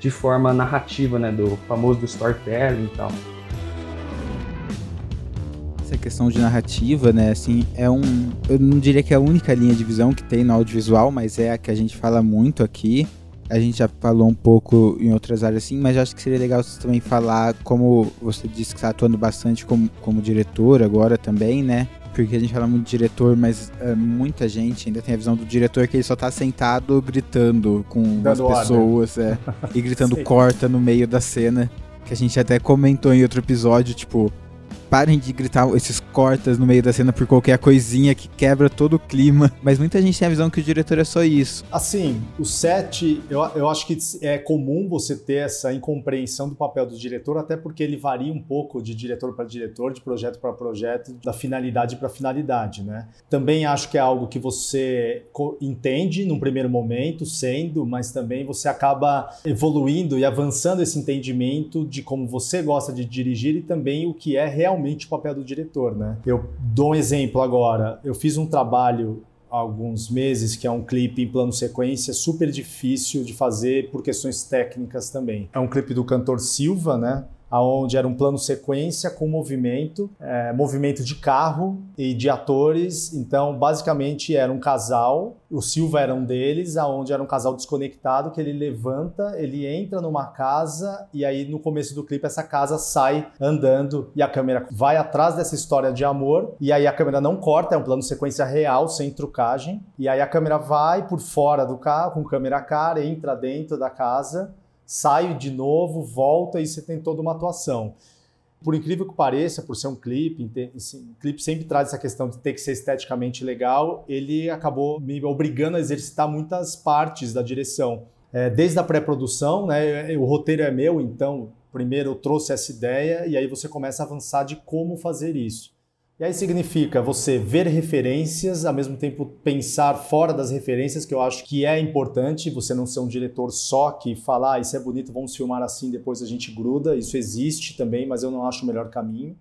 S3: de forma narrativa, né, do famoso do storytelling e tal.
S1: Essa questão de narrativa, né, assim, é um, eu não diria que é a única linha de visão que tem no audiovisual, mas é a que a gente fala muito aqui. A gente já falou um pouco em outras áreas assim, mas acho que seria legal você também falar como você disse que está atuando bastante como, como diretor agora também, né? Porque a gente fala muito de diretor, mas uh, muita gente ainda tem a visão do diretor que ele só tá sentado gritando com Dando as pessoas é, e gritando corta no meio da cena. Que a gente até comentou em outro episódio, tipo, parem de gritar esses cortas no meio da cena por qualquer coisinha que quebra todo o clima. Mas muita gente tem a visão que o diretor é só isso.
S2: Assim, o set, eu, eu acho que é comum você ter essa incompreensão do papel do diretor, até porque ele varia um pouco de diretor para diretor, de projeto para projeto, da finalidade para finalidade, né? Também acho que é algo que você entende num primeiro momento, sendo, mas também você acaba evoluindo e avançando esse entendimento de como você gosta de dirigir e também o que é realmente realmente o papel do diretor, né? Eu dou um exemplo agora. Eu fiz um trabalho há alguns meses que é um clipe em plano sequência super difícil de fazer por questões técnicas também. É um clipe do cantor Silva, né? Aonde era um plano sequência com movimento, é, movimento de carro e de atores. Então, basicamente era um casal, o Silva era um deles, aonde era um casal desconectado que ele levanta, ele entra numa casa e aí no começo do clipe essa casa sai andando e a câmera vai atrás dessa história de amor e aí a câmera não corta, é um plano sequência real sem trucagem e aí a câmera vai por fora do carro com câmera cara, entra dentro da casa saio de novo, volta e você tem toda uma atuação. Por incrível que pareça, por ser um clipe, o clipe sempre traz essa questão de ter que ser esteticamente legal, ele acabou me obrigando a exercitar muitas partes da direção. É, desde a pré-produção, né, o roteiro é meu, então primeiro eu trouxe essa ideia e aí você começa a avançar de como fazer isso. E aí significa você ver referências, ao mesmo tempo pensar fora das referências, que eu acho que é importante, você não ser um diretor só que fala, ah, isso é bonito, vamos filmar assim, depois a gente gruda. Isso existe também, mas eu não acho o melhor caminho.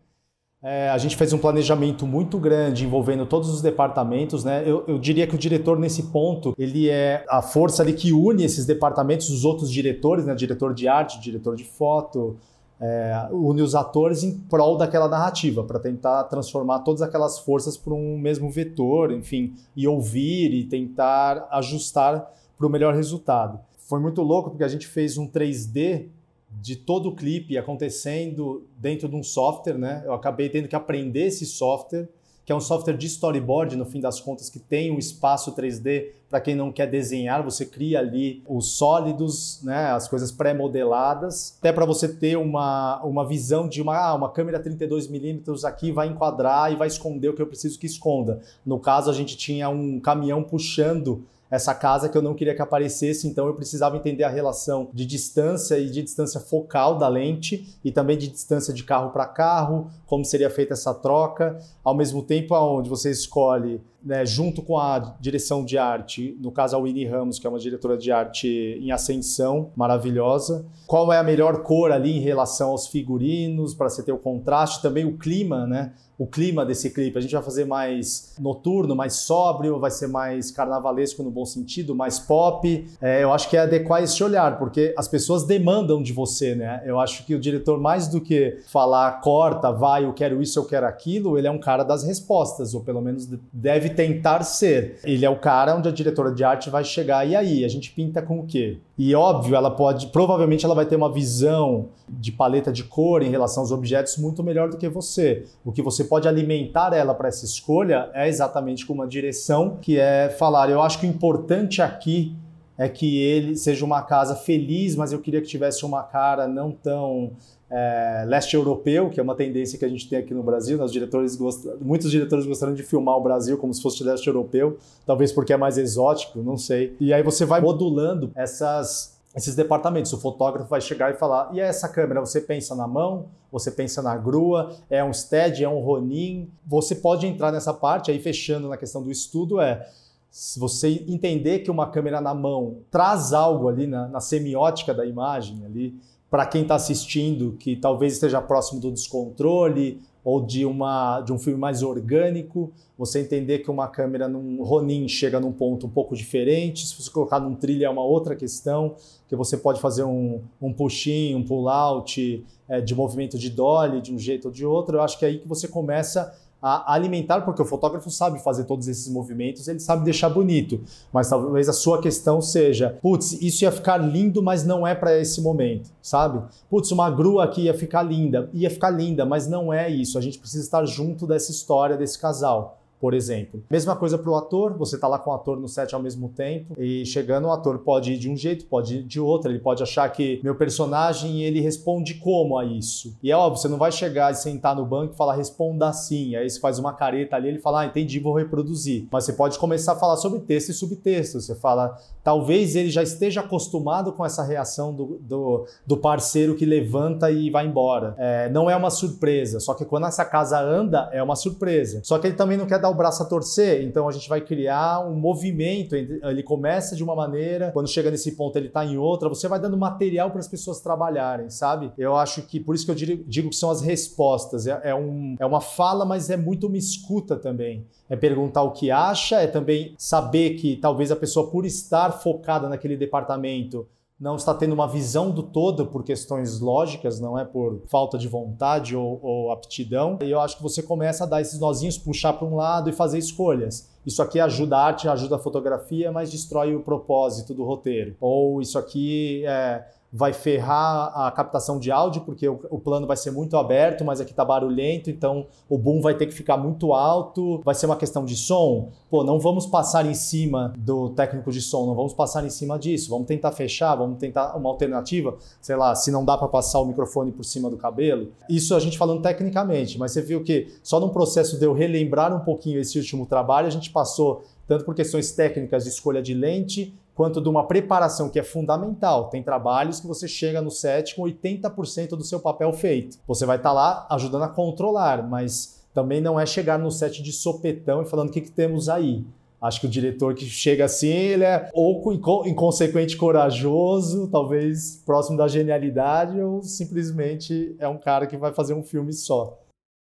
S2: É, a gente fez um planejamento muito grande envolvendo todos os departamentos, né? Eu, eu, diria que o diretor nesse ponto ele é a força ali que une esses departamentos, os outros diretores, né? Diretor de arte, diretor de foto, é, une os atores em prol daquela narrativa, para tentar transformar todas aquelas forças para um mesmo vetor, enfim, e ouvir e tentar ajustar para o melhor resultado. Foi muito louco porque a gente fez um 3D de todo o clipe acontecendo dentro de um software, né? Eu acabei tendo que aprender esse software que é um software de storyboard, no fim das contas, que tem um espaço 3D para quem não quer desenhar, você cria ali os sólidos, né, as coisas pré-modeladas, até para você ter uma, uma visão de uma, ah, uma câmera 32mm aqui vai enquadrar e vai esconder o que eu preciso que esconda. No caso, a gente tinha um caminhão puxando essa casa que eu não queria que aparecesse, então eu precisava entender a relação de distância e de distância focal da lente e também de distância de carro para carro, como seria feita essa troca, ao mesmo tempo aonde você escolhe né, junto com a direção de arte, no caso a Winnie Ramos, que é uma diretora de arte em ascensão, maravilhosa. Qual é a melhor cor ali em relação aos figurinos, para você ter o contraste, também o clima, né? O clima desse clipe. A gente vai fazer mais noturno, mais sóbrio, vai ser mais carnavalesco no bom sentido, mais pop. É, eu acho que é adequar esse olhar, porque as pessoas demandam de você, né? Eu acho que o diretor, mais do que falar corta, vai, eu quero isso, eu quero aquilo, ele é um cara das respostas, ou pelo menos deve tentar ser. Ele é o cara onde a diretora de arte vai chegar, e aí? A gente pinta com o quê? E óbvio, ela pode, provavelmente ela vai ter uma visão de paleta de cor em relação aos objetos muito melhor do que você. O que você pode alimentar ela para essa escolha é exatamente com uma direção que é falar, eu acho que o importante aqui é que ele seja uma casa feliz, mas eu queria que tivesse uma cara não tão é, leste europeu, que é uma tendência que a gente tem aqui no Brasil. Nós diretores gost... Muitos diretores gostaram de filmar o Brasil como se fosse leste europeu, talvez porque é mais exótico, não sei. E aí você vai modulando essas, esses departamentos. O fotógrafo vai chegar e falar: e essa câmera? Você pensa na mão? Você pensa na grua? É um stead? É um Ronin? Você pode entrar nessa parte, aí fechando na questão do estudo, é se você entender que uma câmera na mão traz algo ali na, na semiótica da imagem ali, para quem está assistindo, que talvez esteja próximo do descontrole ou de, uma, de um filme mais orgânico, você entender que uma câmera num Ronin chega num ponto um pouco diferente, se você colocar num trilha é uma outra questão, que você pode fazer um, um push-in, um pull-out é, de movimento de dolly de um jeito ou de outro, eu acho que é aí que você começa a alimentar, porque o fotógrafo sabe fazer todos esses movimentos, ele sabe deixar bonito, mas talvez a sua questão seja, putz, isso ia ficar lindo, mas não é para esse momento, sabe? Putz, uma grua aqui ia ficar linda, ia ficar linda, mas não é isso. A gente precisa estar junto dessa história desse casal por exemplo. Mesma coisa para o ator, você está lá com o ator no set ao mesmo tempo e chegando o ator pode ir de um jeito, pode ir de outro, ele pode achar que meu personagem ele responde como a isso. E é óbvio, você não vai chegar e sentar no banco e falar responda assim, aí você faz uma careta ali, ele fala, ah, entendi, vou reproduzir. Mas você pode começar a falar sobre texto e subtexto, você fala, talvez ele já esteja acostumado com essa reação do, do, do parceiro que levanta e vai embora. É, não é uma surpresa, só que quando essa casa anda, é uma surpresa. Só que ele também não quer dar o braço a torcer, então a gente vai criar um movimento. Ele começa de uma maneira, quando chega nesse ponto ele está em outra. Você vai dando material para as pessoas trabalharem, sabe? Eu acho que por isso que eu digo que são as respostas. É, é, um, é uma fala, mas é muito uma escuta também. É perguntar o que acha, é também saber que talvez a pessoa, por estar focada naquele departamento, não está tendo uma visão do todo por questões lógicas, não é por falta de vontade ou, ou aptidão. E eu acho que você começa a dar esses nozinhos, puxar para um lado e fazer escolhas. Isso aqui ajuda a arte, ajuda a fotografia, mas destrói o propósito do roteiro. Ou isso aqui é, vai ferrar a captação de áudio, porque o, o plano vai ser muito aberto, mas aqui está barulhento, então o boom vai ter que ficar muito alto. Vai ser uma questão de som. Pô, não vamos passar em cima do técnico de som, não vamos passar em cima disso. Vamos tentar fechar, vamos tentar uma alternativa. Sei lá, se não dá para passar o microfone por cima do cabelo. Isso a gente falando tecnicamente, mas você viu que só num processo de eu relembrar um pouquinho esse último trabalho, a gente passou tanto por questões técnicas de escolha de lente, quanto de uma preparação que é fundamental. Tem trabalhos que você chega no set com 80% do seu papel feito. Você vai estar tá lá ajudando a controlar, mas também não é chegar no set de sopetão e falando o que, que temos aí. Acho que o diretor que chega assim, ele é ou inconsequente corajoso, talvez próximo da genialidade, ou simplesmente é um cara que vai fazer um filme só.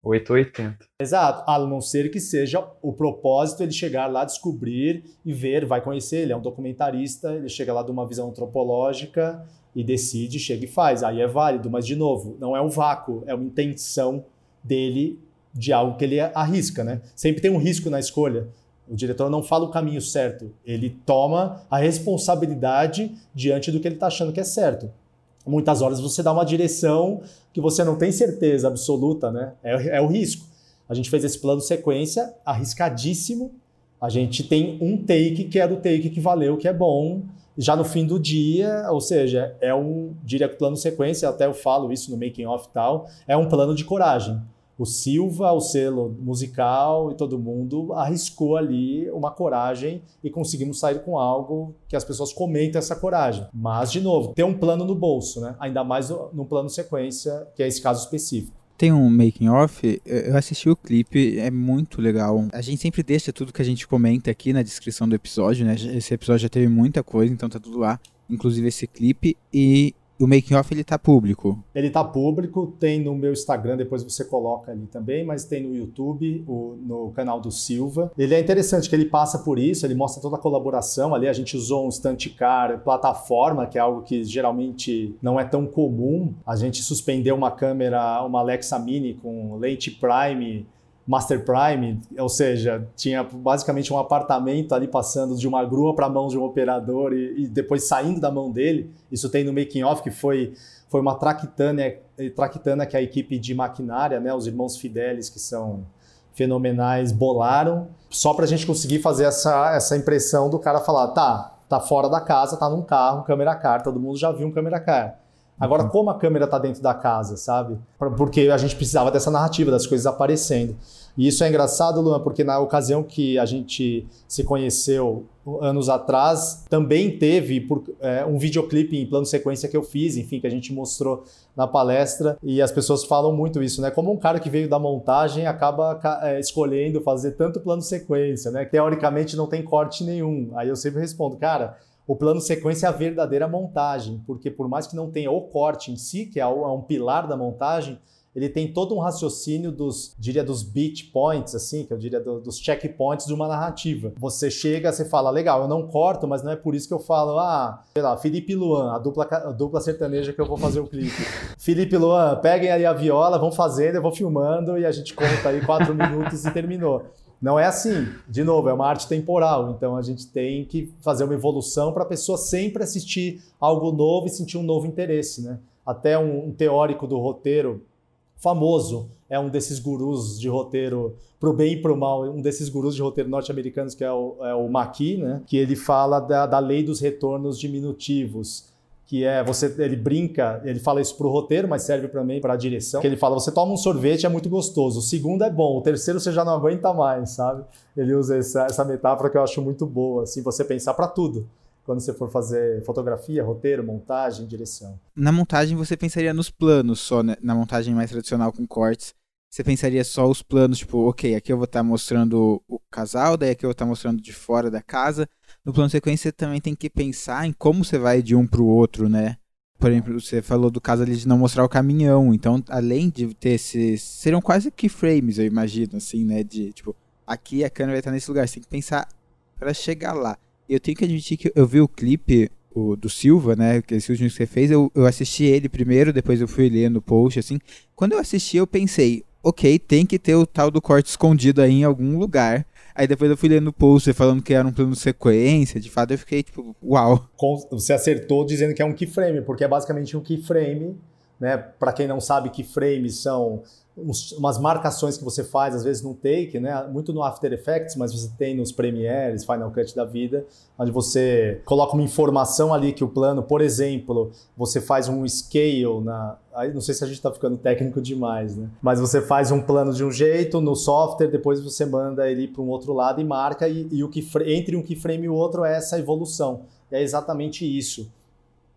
S3: 880.
S2: Exato, a não ser que seja o propósito ele chegar lá, descobrir e ver, vai conhecer, ele é um documentarista, ele chega lá de uma visão antropológica e decide, chega e faz. Aí é válido, mas de novo, não é um vácuo, é uma intenção dele de algo que ele arrisca, né? Sempre tem um risco na escolha. O diretor não fala o caminho certo, ele toma a responsabilidade diante do que ele está achando que é certo muitas horas você dá uma direção que você não tem certeza absoluta, né? É, é o risco. A gente fez esse plano sequência arriscadíssimo. A gente tem um take que era o take que valeu, que é bom. Já no fim do dia, ou seja, é um, diria que plano sequência, até eu falo isso no making off e tal, é um plano de coragem o Silva, o selo musical e todo mundo arriscou ali uma coragem e conseguimos sair com algo que as pessoas comentam essa coragem. Mas, de novo, ter um plano no bolso, né? Ainda mais no plano sequência, que é esse caso específico.
S1: Tem um making off, eu assisti o clipe, é muito legal. A gente sempre deixa tudo que a gente comenta aqui na descrição do episódio, né? Esse episódio já teve muita coisa, então tá tudo lá, inclusive esse clipe. E o making off ele tá público?
S2: Ele tá público, tem no meu Instagram, depois você coloca ali também, mas tem no YouTube, o, no canal do Silva. Ele é interessante que ele passa por isso, ele mostra toda a colaboração. Ali a gente usou um stunt car plataforma, que é algo que geralmente não é tão comum. A gente suspendeu uma câmera, uma Alexa Mini com lente prime Master Prime, ou seja, tinha basicamente um apartamento ali passando de uma grua para a mão de um operador e, e, depois saindo da mão dele. Isso tem no making off que foi foi uma traquitana, que a equipe de maquinária, né, os irmãos Fidelis que são fenomenais bolaram, só para a gente conseguir fazer essa, essa impressão do cara falar, tá, tá fora da casa, tá num carro, câmera car, todo mundo já viu um câmera car. Agora, uhum. como a câmera está dentro da casa, sabe? Porque a gente precisava dessa narrativa, das coisas aparecendo. E isso é engraçado, Luan, porque na ocasião que a gente se conheceu anos atrás, também teve por, é, um videoclipe em plano sequência que eu fiz, enfim, que a gente mostrou na palestra. E as pessoas falam muito isso, né? Como um cara que veio da montagem acaba é, escolhendo fazer tanto plano sequência, né? Teoricamente não tem corte nenhum. Aí eu sempre respondo, cara o plano sequência é a verdadeira montagem, porque por mais que não tenha o corte em si, que é, é um pilar da montagem, ele tem todo um raciocínio dos, diria, dos beat points, assim, que eu diria do, dos checkpoints de uma narrativa. Você chega, você fala, legal, eu não corto, mas não é por isso que eu falo, ah, sei lá, Felipe Luan, a dupla, a dupla sertaneja que eu vou fazer o clipe. Felipe Luan, peguem aí a viola, vão fazendo, eu vou filmando e a gente conta aí quatro minutos e terminou. Não é assim. De novo, é uma arte temporal. Então a gente tem que fazer uma evolução para a pessoa sempre assistir algo novo e sentir um novo interesse, né? Até um, um teórico do roteiro famoso é um desses gurus de roteiro pro bem e pro mal, um desses gurus de roteiro norte-americanos que é o, é o né? Que ele fala da, da lei dos retornos diminutivos que é você ele brinca, ele fala isso pro roteiro, mas serve também para a direção. Que ele fala, você toma um sorvete é muito gostoso, o segundo é bom, o terceiro você já não aguenta mais, sabe? Ele usa essa, essa metáfora que eu acho muito boa, assim, você pensar para tudo. Quando você for fazer fotografia, roteiro, montagem, direção.
S1: Na montagem você pensaria nos planos só, né? na montagem mais tradicional com cortes. Você pensaria só os planos, tipo, ok, aqui eu vou estar tá mostrando o casal, daí aqui eu vou estar tá mostrando de fora da casa, no plano sequência você também tem que pensar em como você vai de um para o outro, né? Por exemplo, você falou do caso ali de não mostrar o caminhão. Então, além de ter esses. Seriam quase keyframes, eu imagino, assim, né? De tipo, aqui a câmera vai estar nesse lugar. Você tem que pensar para chegar lá. Eu tenho que admitir que eu vi o clipe o, do Silva, né? Que esse último que você fez, eu, eu assisti ele primeiro, depois eu fui lendo o post, assim. Quando eu assisti, eu pensei, ok, tem que ter o tal do corte escondido aí em algum lugar. Aí depois eu fui lendo o post falando que era um plano de sequência. De fato, eu fiquei tipo, uau.
S2: Você acertou dizendo que é um keyframe, porque é basicamente um keyframe. Né? Para quem não sabe, keyframes são umas marcações que você faz, às vezes no take, né? muito no After Effects, mas você tem nos Premieres, Final Cut da vida, onde você coloca uma informação ali que o plano, por exemplo, você faz um scale na. Aí não sei se a gente está ficando técnico demais, né? Mas você faz um plano de um jeito no software, depois você manda ele para um outro lado e marca, e, e o que entre um keyframe e o outro é essa evolução. E é exatamente isso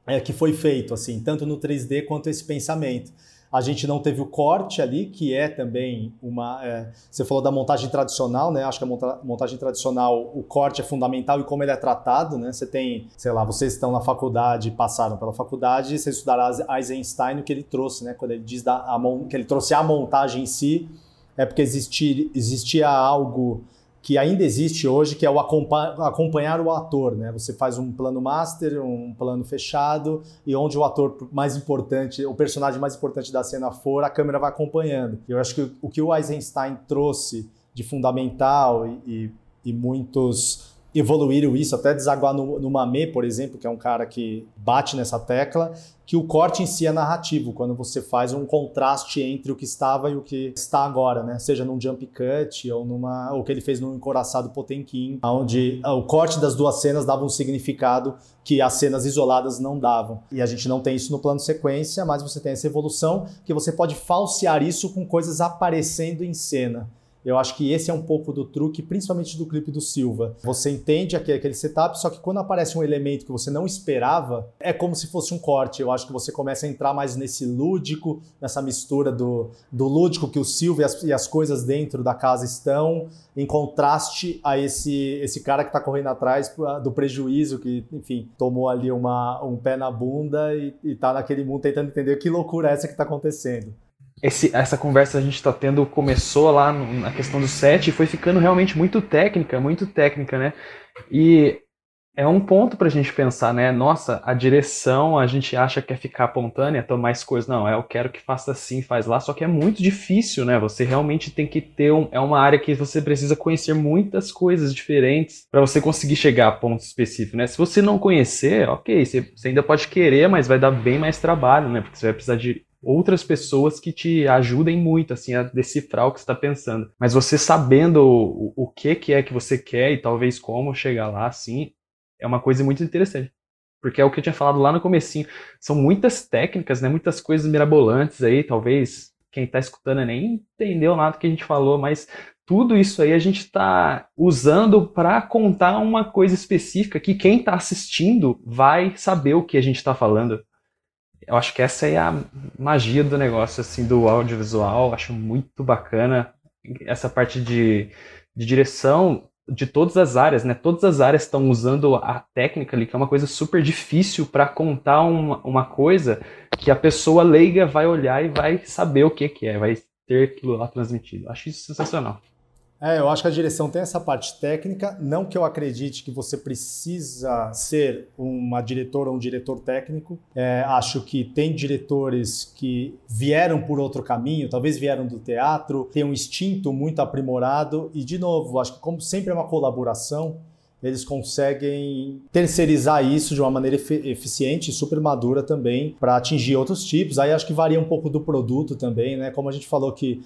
S2: é, que foi feito, assim, tanto no 3D quanto esse pensamento. A gente não teve o corte ali, que é também uma. É, você falou da montagem tradicional, né? Acho que a monta montagem tradicional, o corte é fundamental e como ele é tratado, né? Você tem, sei lá, vocês estão na faculdade, passaram pela faculdade, vocês estudaram Eisenstein, o que ele trouxe, né? Quando ele diz da, a, que ele trouxe a montagem em si, é porque existir, existia algo que ainda existe hoje, que é o acompanhar o ator, né? Você faz um plano master, um plano fechado, e onde o ator mais importante, o personagem mais importante da cena for, a câmera vai acompanhando. Eu acho que o que o Eisenstein trouxe de fundamental e, e, e muitos evoluíram isso até desaguar no, no Mamê, por exemplo, que é um cara que bate nessa tecla, que o corte em si é narrativo, quando você faz um contraste entre o que estava e o que está agora, né? Seja num jump cut ou numa o que ele fez no encoraçado Potemkin, onde o corte das duas cenas dava um significado que as cenas isoladas não davam. E a gente não tem isso no plano sequência, mas você tem essa evolução que você pode falsear isso com coisas aparecendo em cena. Eu acho que esse é um pouco do truque, principalmente do clipe do Silva. Você entende aquele setup, só que quando aparece um elemento que você não esperava, é como se fosse um corte. Eu acho que você começa a entrar mais nesse lúdico, nessa mistura do, do lúdico que o Silva e as, e as coisas dentro da casa estão, em contraste a esse, esse cara que está correndo atrás do prejuízo, que, enfim, tomou ali uma, um pé na bunda e, está naquele mundo tentando entender que loucura é essa que está acontecendo
S3: esse, essa conversa a gente está tendo começou lá na questão do set e foi ficando realmente muito técnica, muito técnica, né? E é um ponto para a gente pensar, né? Nossa, a direção a gente acha que é ficar apontando e é mais coisas. Não, é eu quero que faça assim, faz lá. Só que é muito difícil, né? Você realmente tem que ter um. É uma área que você precisa conhecer muitas coisas diferentes para você conseguir chegar a ponto específico, né? Se você não conhecer, ok, você, você ainda pode querer, mas vai dar bem mais trabalho, né? Porque você vai precisar de outras pessoas que te ajudem muito assim a decifrar o que está pensando. Mas você sabendo o, o que que é que você quer e talvez como chegar lá, assim, é uma coisa muito interessante. Porque é o que eu tinha falado lá no comecinho. São muitas técnicas, né? Muitas coisas mirabolantes aí, talvez quem está escutando nem entendeu nada que a gente falou, mas tudo isso aí a gente está usando para contar uma coisa específica que quem está assistindo vai saber o que a gente está falando eu acho que essa é a magia do negócio, assim, do audiovisual. Acho muito bacana essa parte de, de direção de todas as áreas, né? Todas as áreas estão usando a técnica ali, que é uma coisa super difícil para contar uma, uma coisa que a pessoa leiga vai olhar e vai saber o que, que é, vai ter aquilo lá transmitido. Acho isso sensacional.
S2: É, eu acho que a direção tem essa parte técnica, não que eu acredite que você precisa ser uma diretora ou um diretor técnico. É, acho que tem diretores que vieram por outro caminho, talvez vieram do teatro, tem um instinto muito aprimorado e, de novo, acho que como sempre é uma colaboração, eles conseguem terceirizar isso de uma maneira eficiente e super madura também para atingir outros tipos. Aí acho que varia um pouco do produto também, né? Como a gente falou que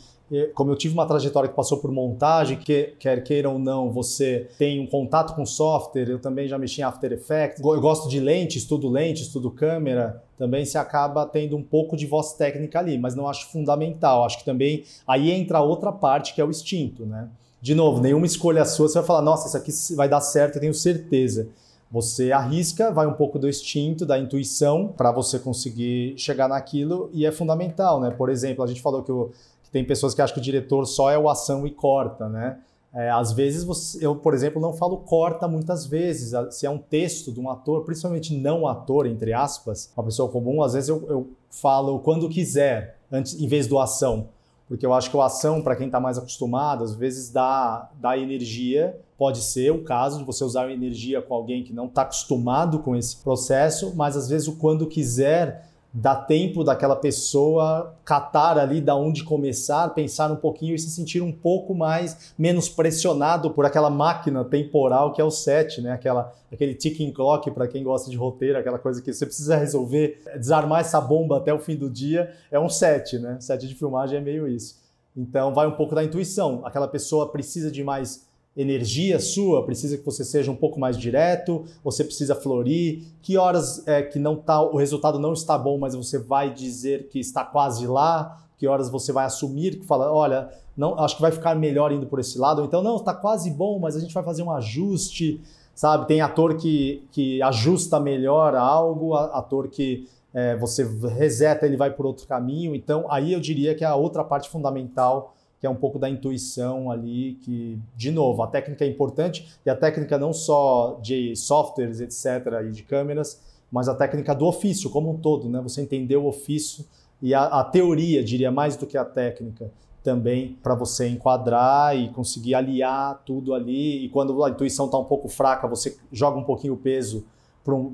S2: como eu tive uma trajetória que passou por montagem, que quer queira ou não, você tem um contato com software, eu também já mexi em After Effects, eu gosto de lente, estudo lente, estudo câmera, também se acaba tendo um pouco de voz técnica ali, mas não acho fundamental, acho que também aí entra outra parte que é o instinto, né? De novo, nenhuma escolha sua, você vai falar, nossa, isso aqui vai dar certo, eu tenho certeza. Você arrisca, vai um pouco do instinto, da intuição, para você conseguir chegar naquilo, e é fundamental, né? Por exemplo, a gente falou que o tem pessoas que acham que o diretor só é o ação e corta, né? É, às vezes, você, eu, por exemplo, não falo corta muitas vezes. Se é um texto de um ator, principalmente não ator, entre aspas, uma pessoa comum, às vezes eu, eu falo quando quiser, antes, em vez do ação. Porque eu acho que o ação, para quem está mais acostumado, às vezes dá, dá energia. Pode ser o caso de você usar energia com alguém que não está acostumado com esse processo, mas às vezes o quando quiser dá tempo daquela pessoa catar ali da onde começar, pensar um pouquinho e se sentir um pouco mais menos pressionado por aquela máquina temporal que é o set, né? Aquela aquele ticking clock para quem gosta de roteiro, aquela coisa que você precisa resolver, desarmar essa bomba até o fim do dia, é um set, né? Set de filmagem é meio isso. Então vai um pouco da intuição. Aquela pessoa precisa de mais energia sua, precisa que você seja um pouco mais direto, você precisa florir, que horas é que não tá, o resultado não está bom, mas você vai dizer que está quase lá, que horas você vai assumir que fala, olha, não, acho que vai ficar melhor indo por esse lado, então não, está quase bom, mas a gente vai fazer um ajuste, sabe? Tem ator que, que ajusta melhor algo, ator que é, você reseta, ele vai por outro caminho, então aí eu diria que é a outra parte fundamental que é um pouco da intuição ali, que, de novo, a técnica é importante, e a técnica não só de softwares, etc., e de câmeras, mas a técnica do ofício como um todo, né? Você entender o ofício e a, a teoria, diria mais do que a técnica, também para você enquadrar e conseguir aliar tudo ali. E quando a intuição está um pouco fraca, você joga um pouquinho o peso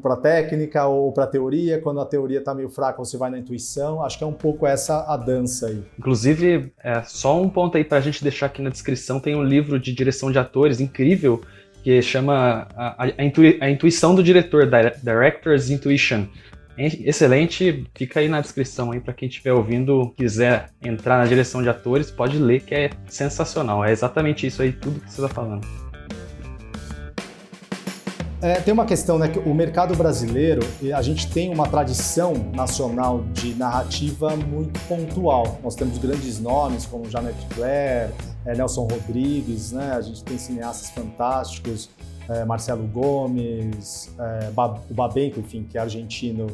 S2: para a técnica ou para a teoria. Quando a teoria está meio fraca, você vai na intuição. Acho que é um pouco essa a dança aí.
S3: Inclusive, é, só um ponto aí para a gente deixar aqui na descrição: tem um livro de direção de atores incrível que chama a, a, a intuição do diretor, Director's Intuition. Excelente, fica aí na descrição aí para quem estiver ouvindo, quiser entrar na direção de atores, pode ler que é sensacional. É exatamente isso aí, tudo que você está falando.
S2: É, tem uma questão, né? Que o mercado brasileiro, a gente tem uma tradição nacional de narrativa muito pontual. Nós temos grandes nomes como Janet Blair, é, Nelson Rodrigues, né? A gente tem cineastas fantásticos, é, Marcelo Gomes, é, o Babenco, enfim, que é argentino,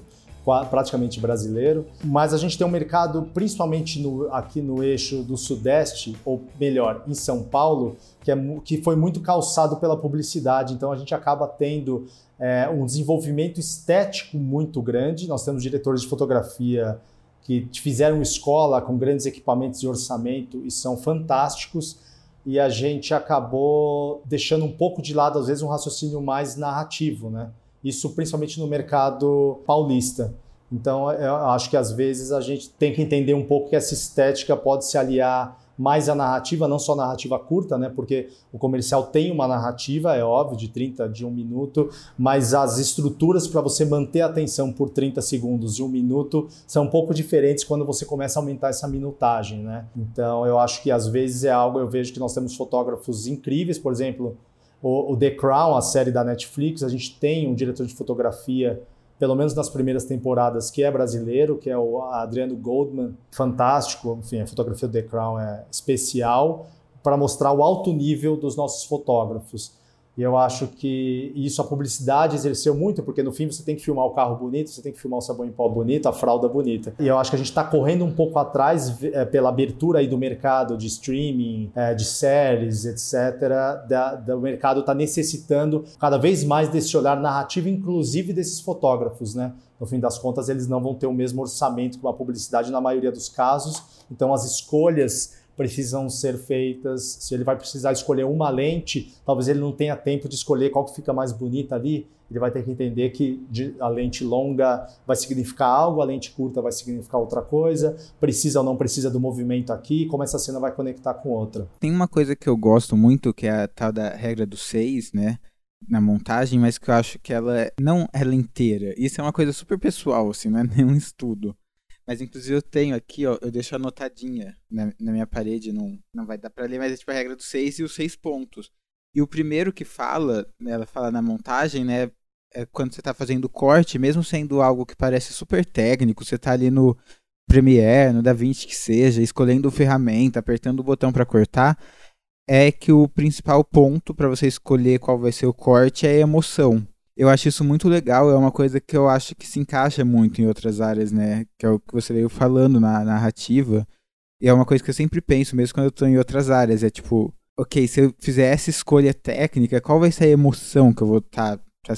S2: praticamente brasileiro. Mas a gente tem um mercado, principalmente no, aqui no eixo do Sudeste, ou melhor, em São Paulo, que, é, que foi muito calçado pela publicidade. Então a gente acaba tendo é, um desenvolvimento estético muito grande. Nós temos diretores de fotografia que fizeram escola com grandes equipamentos e orçamento e são fantásticos e a gente acabou deixando um pouco de lado, às vezes, um raciocínio mais narrativo, né? Isso principalmente no mercado paulista. Então, eu acho que às vezes a gente tem que entender um pouco que essa estética pode se aliar mais a narrativa, não só narrativa curta, né? Porque o comercial tem uma narrativa, é óbvio, de 30, de um minuto, mas as estruturas para você manter a atenção por 30 segundos e um minuto são um pouco diferentes quando você começa a aumentar essa minutagem, né? Então eu acho que às vezes é algo, eu vejo que nós temos fotógrafos incríveis, por exemplo, o, o The Crown, a série da Netflix, a gente tem um diretor de fotografia pelo menos nas primeiras temporadas, que é brasileiro, que é o Adriano Goldman, fantástico, enfim, a fotografia do The Crown é especial, para mostrar o alto nível dos nossos fotógrafos. E eu acho que isso a publicidade exerceu muito, porque no fim você tem que filmar o carro bonito, você tem que filmar o sabão em pó bonito, a fralda bonita. E eu acho que a gente está correndo um pouco atrás é, pela abertura aí do mercado de streaming, é, de séries, etc. Da, da, o mercado está necessitando cada vez mais desse olhar narrativo, inclusive desses fotógrafos, né? No fim das contas, eles não vão ter o mesmo orçamento que uma publicidade na maioria dos casos. Então, as escolhas precisam ser feitas. Se ele vai precisar escolher uma lente, talvez ele não tenha tempo de escolher qual que fica mais bonita ali. Ele vai ter que entender que a lente longa vai significar algo, a lente curta vai significar outra coisa, precisa ou não precisa do movimento aqui, como essa cena vai conectar com outra.
S1: Tem uma coisa que eu gosto muito, que é a tal da regra dos seis, né? Na montagem, mas que eu acho que ela não ela inteira. Isso é uma coisa super pessoal, assim, não é nenhum estudo. Mas inclusive eu tenho aqui, ó, eu deixo anotadinha na, na minha parede, não, não vai dar para ler, mas é tipo a regra dos seis e os seis pontos. E o primeiro que fala, né, ela fala na montagem, né, é quando você tá fazendo corte, mesmo sendo algo que parece super técnico, você tá ali no Premiere, no DaVinci que seja, escolhendo ferramenta, apertando o botão para cortar, é que o principal ponto para você escolher qual vai ser o corte é a emoção. Eu acho isso muito legal, é uma coisa que eu acho que se encaixa muito em outras áreas, né? Que é o que você veio falando na narrativa. E é uma coisa que eu sempre penso, mesmo quando eu tô em outras áreas. É tipo, ok, se eu fizer essa escolha técnica, qual vai ser a emoção que eu vou estar tá?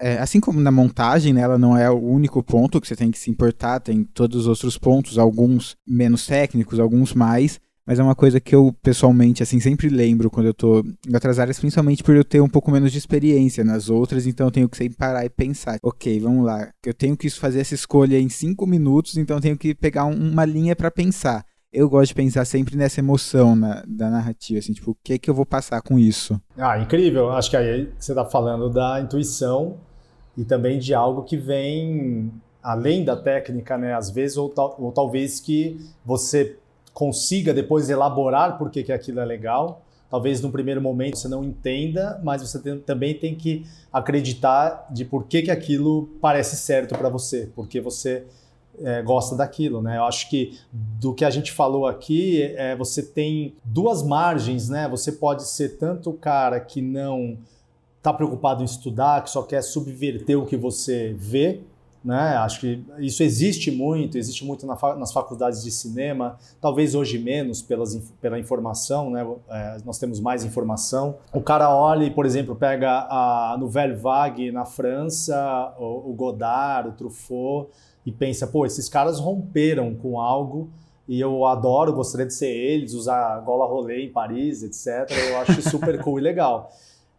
S1: É, assim como na montagem, né, ela não é o único ponto que você tem que se importar, tem todos os outros pontos, alguns menos técnicos, alguns mais mas é uma coisa que eu pessoalmente assim sempre lembro quando eu tô em outras áreas, principalmente por eu ter um pouco menos de experiência nas outras, então eu tenho que sempre parar e pensar, ok, vamos lá, eu tenho que fazer essa escolha em cinco minutos, então eu tenho que pegar um, uma linha para pensar. Eu gosto de pensar sempre nessa emoção na, da narrativa, assim, tipo, o que que eu vou passar com isso?
S2: Ah, incrível. Acho que aí você está falando da intuição e também de algo que vem além da técnica, né? Às vezes, ou, ou talvez que você consiga depois elaborar por que, que aquilo é legal. Talvez no primeiro momento você não entenda, mas você tem, também tem que acreditar de por que, que aquilo parece certo para você, porque você é, gosta daquilo, né? Eu acho que do que a gente falou aqui, é, você tem duas margens, né? Você pode ser tanto o cara que não está preocupado em estudar, que só quer subverter o que você vê, né? Acho que isso existe muito, existe muito na, nas faculdades de cinema, talvez hoje menos pelas, pela informação, né? É, nós temos mais informação. O cara olha e, por exemplo, pega a Nouvelle Vague na França, o, o Godard, o Truffaut, e pensa, pô, esses caras romperam com algo e eu adoro, gostaria de ser eles, usar gola rolê em Paris, etc. Eu acho super cool e legal.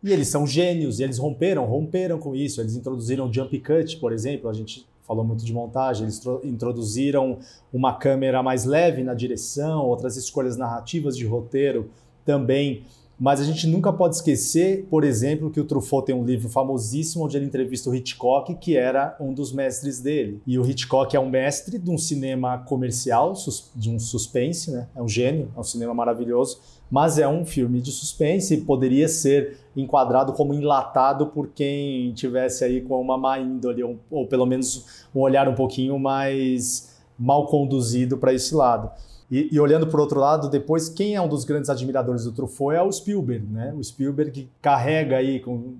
S2: E eles são gênios, e eles romperam, romperam com isso. Eles introduziram jump cut, por exemplo, a gente falou muito de montagem, eles introduziram uma câmera mais leve na direção, outras escolhas narrativas de roteiro também Mas a gente nunca pode esquecer, por exemplo, que o Truffaut tem um livro famosíssimo onde ele entrevista o Hitchcock, que era um dos mestres dele. E o Hitchcock é um mestre de um cinema comercial, de um suspense, né? É um gênio, é um cinema maravilhoso, mas é um filme de suspense e poderia ser enquadrado como enlatado por quem tivesse aí com uma má índole, ou, ou pelo menos um olhar um pouquinho mais mal conduzido para esse lado. E, e, olhando por outro lado, depois, quem é um dos grandes admiradores do Truffaut é o Spielberg, né? O Spielberg carrega aí com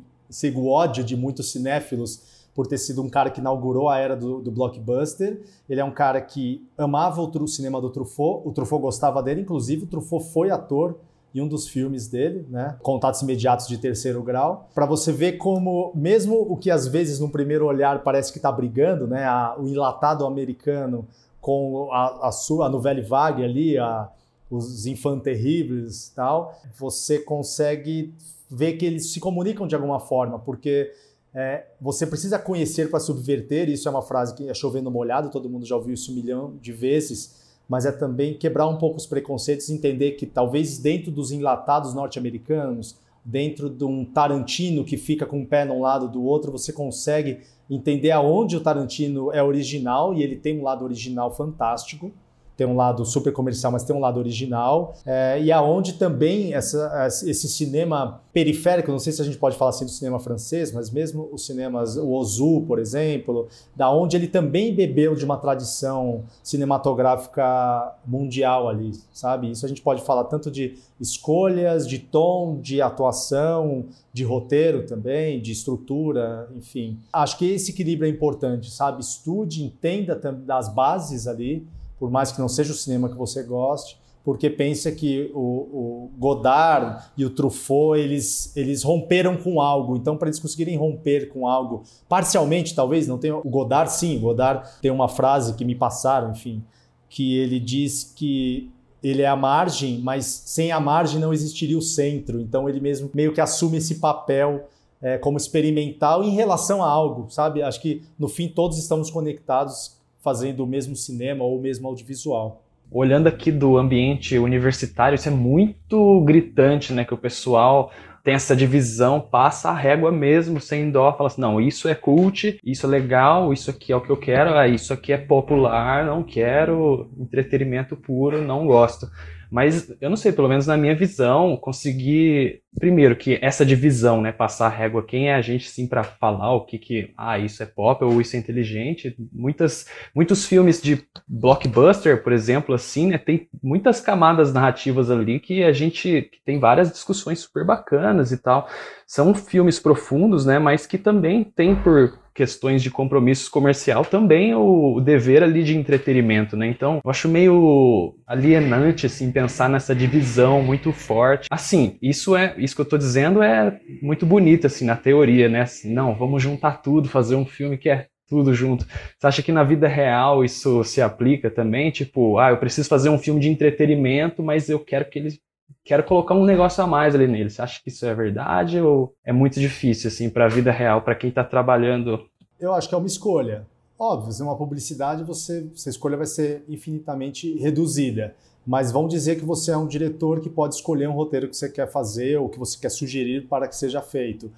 S2: o ódio de muitos cinéfilos por ter sido um cara que inaugurou a era do, do blockbuster. Ele é um cara que amava o, o cinema do Truffaut, o Truffaut gostava dele, inclusive o Truffaut foi ator em um dos filmes dele, né? Contatos imediatos de terceiro grau, para você ver como mesmo o que às vezes no primeiro olhar parece que está brigando, né? A, o enlatado americano com a, a sua a Nouvelle Vague ali, a, os Infant Terribles e tal, você consegue ver que eles se comunicam de alguma forma, porque é, você precisa conhecer para subverter, isso é uma frase que é chovendo molhado, todo mundo já ouviu isso um milhão de vezes, mas é também quebrar um pouco os preconceitos, entender que talvez dentro dos enlatados norte-americanos, dentro de um Tarantino que fica com um pé num lado do outro, você consegue entender aonde o Tarantino é original e ele tem um lado original fantástico tem um lado super comercial, mas tem um lado original, é, e aonde também essa, esse cinema periférico, não sei se a gente pode falar assim do cinema francês, mas mesmo os cinemas, o Ozu, por exemplo, da onde ele também bebeu de uma tradição cinematográfica mundial ali, sabe? Isso a gente pode falar tanto de escolhas, de tom, de atuação, de roteiro também, de estrutura, enfim. Acho que esse equilíbrio é importante, sabe? Estude, entenda das bases ali, por mais que não seja o cinema que você goste, porque pensa que o, o Godard e o Truffaut eles, eles romperam com algo. Então, para eles conseguirem romper com algo, parcialmente, talvez, não tem o Godard, sim, o Godard tem uma frase que me passaram, enfim, que ele diz que ele é a margem, mas sem a margem não existiria o centro. Então, ele mesmo meio que assume esse papel é, como experimental em relação a algo, sabe? Acho que no fim todos estamos conectados fazendo o mesmo cinema ou o mesmo audiovisual.
S3: Olhando aqui do ambiente universitário, isso é muito gritante, né? Que o pessoal tem essa divisão, passa a régua mesmo, sem dó, fala assim, não, isso é cult, isso é legal, isso aqui é o que eu quero, ah, isso aqui é popular, não quero, entretenimento puro, não gosto. Mas eu não sei, pelo menos na minha visão, conseguir primeiro que essa divisão, né, passar a régua, quem é a gente sim para falar o que que, ah, isso é pop ou isso é inteligente. Muitas muitos filmes de blockbuster, por exemplo, assim, né, tem muitas camadas narrativas ali que a gente que tem várias discussões super bacanas e tal. São filmes profundos, né, mas que também tem por questões de compromissos comercial, também o, dever ali de entretenimento, né? Então, eu acho meio alienante, assim, pensar nessa divisão muito forte. Assim, isso é, isso que eu tô dizendo é muito bonito, assim, na teoria, né? Assim, não, vamos juntar tudo, fazer um filme que é tudo junto. Você acha que na vida real isso se aplica também? Tipo, ah, eu preciso fazer um filme de entretenimento, mas eu quero que ele quero colocar um negócio a mais ali nele. Você acha que isso é verdade ou é muito difícil assim para a vida real, para quem está trabalhando?
S2: Eu acho que é uma escolha. Óbvio, se é uma publicidade, você, sua escolha vai ser infinitamente reduzida. Mas vão dizer que você é um diretor que pode escolher um roteiro que você quer fazer ou que você quer sugerir para que seja feito.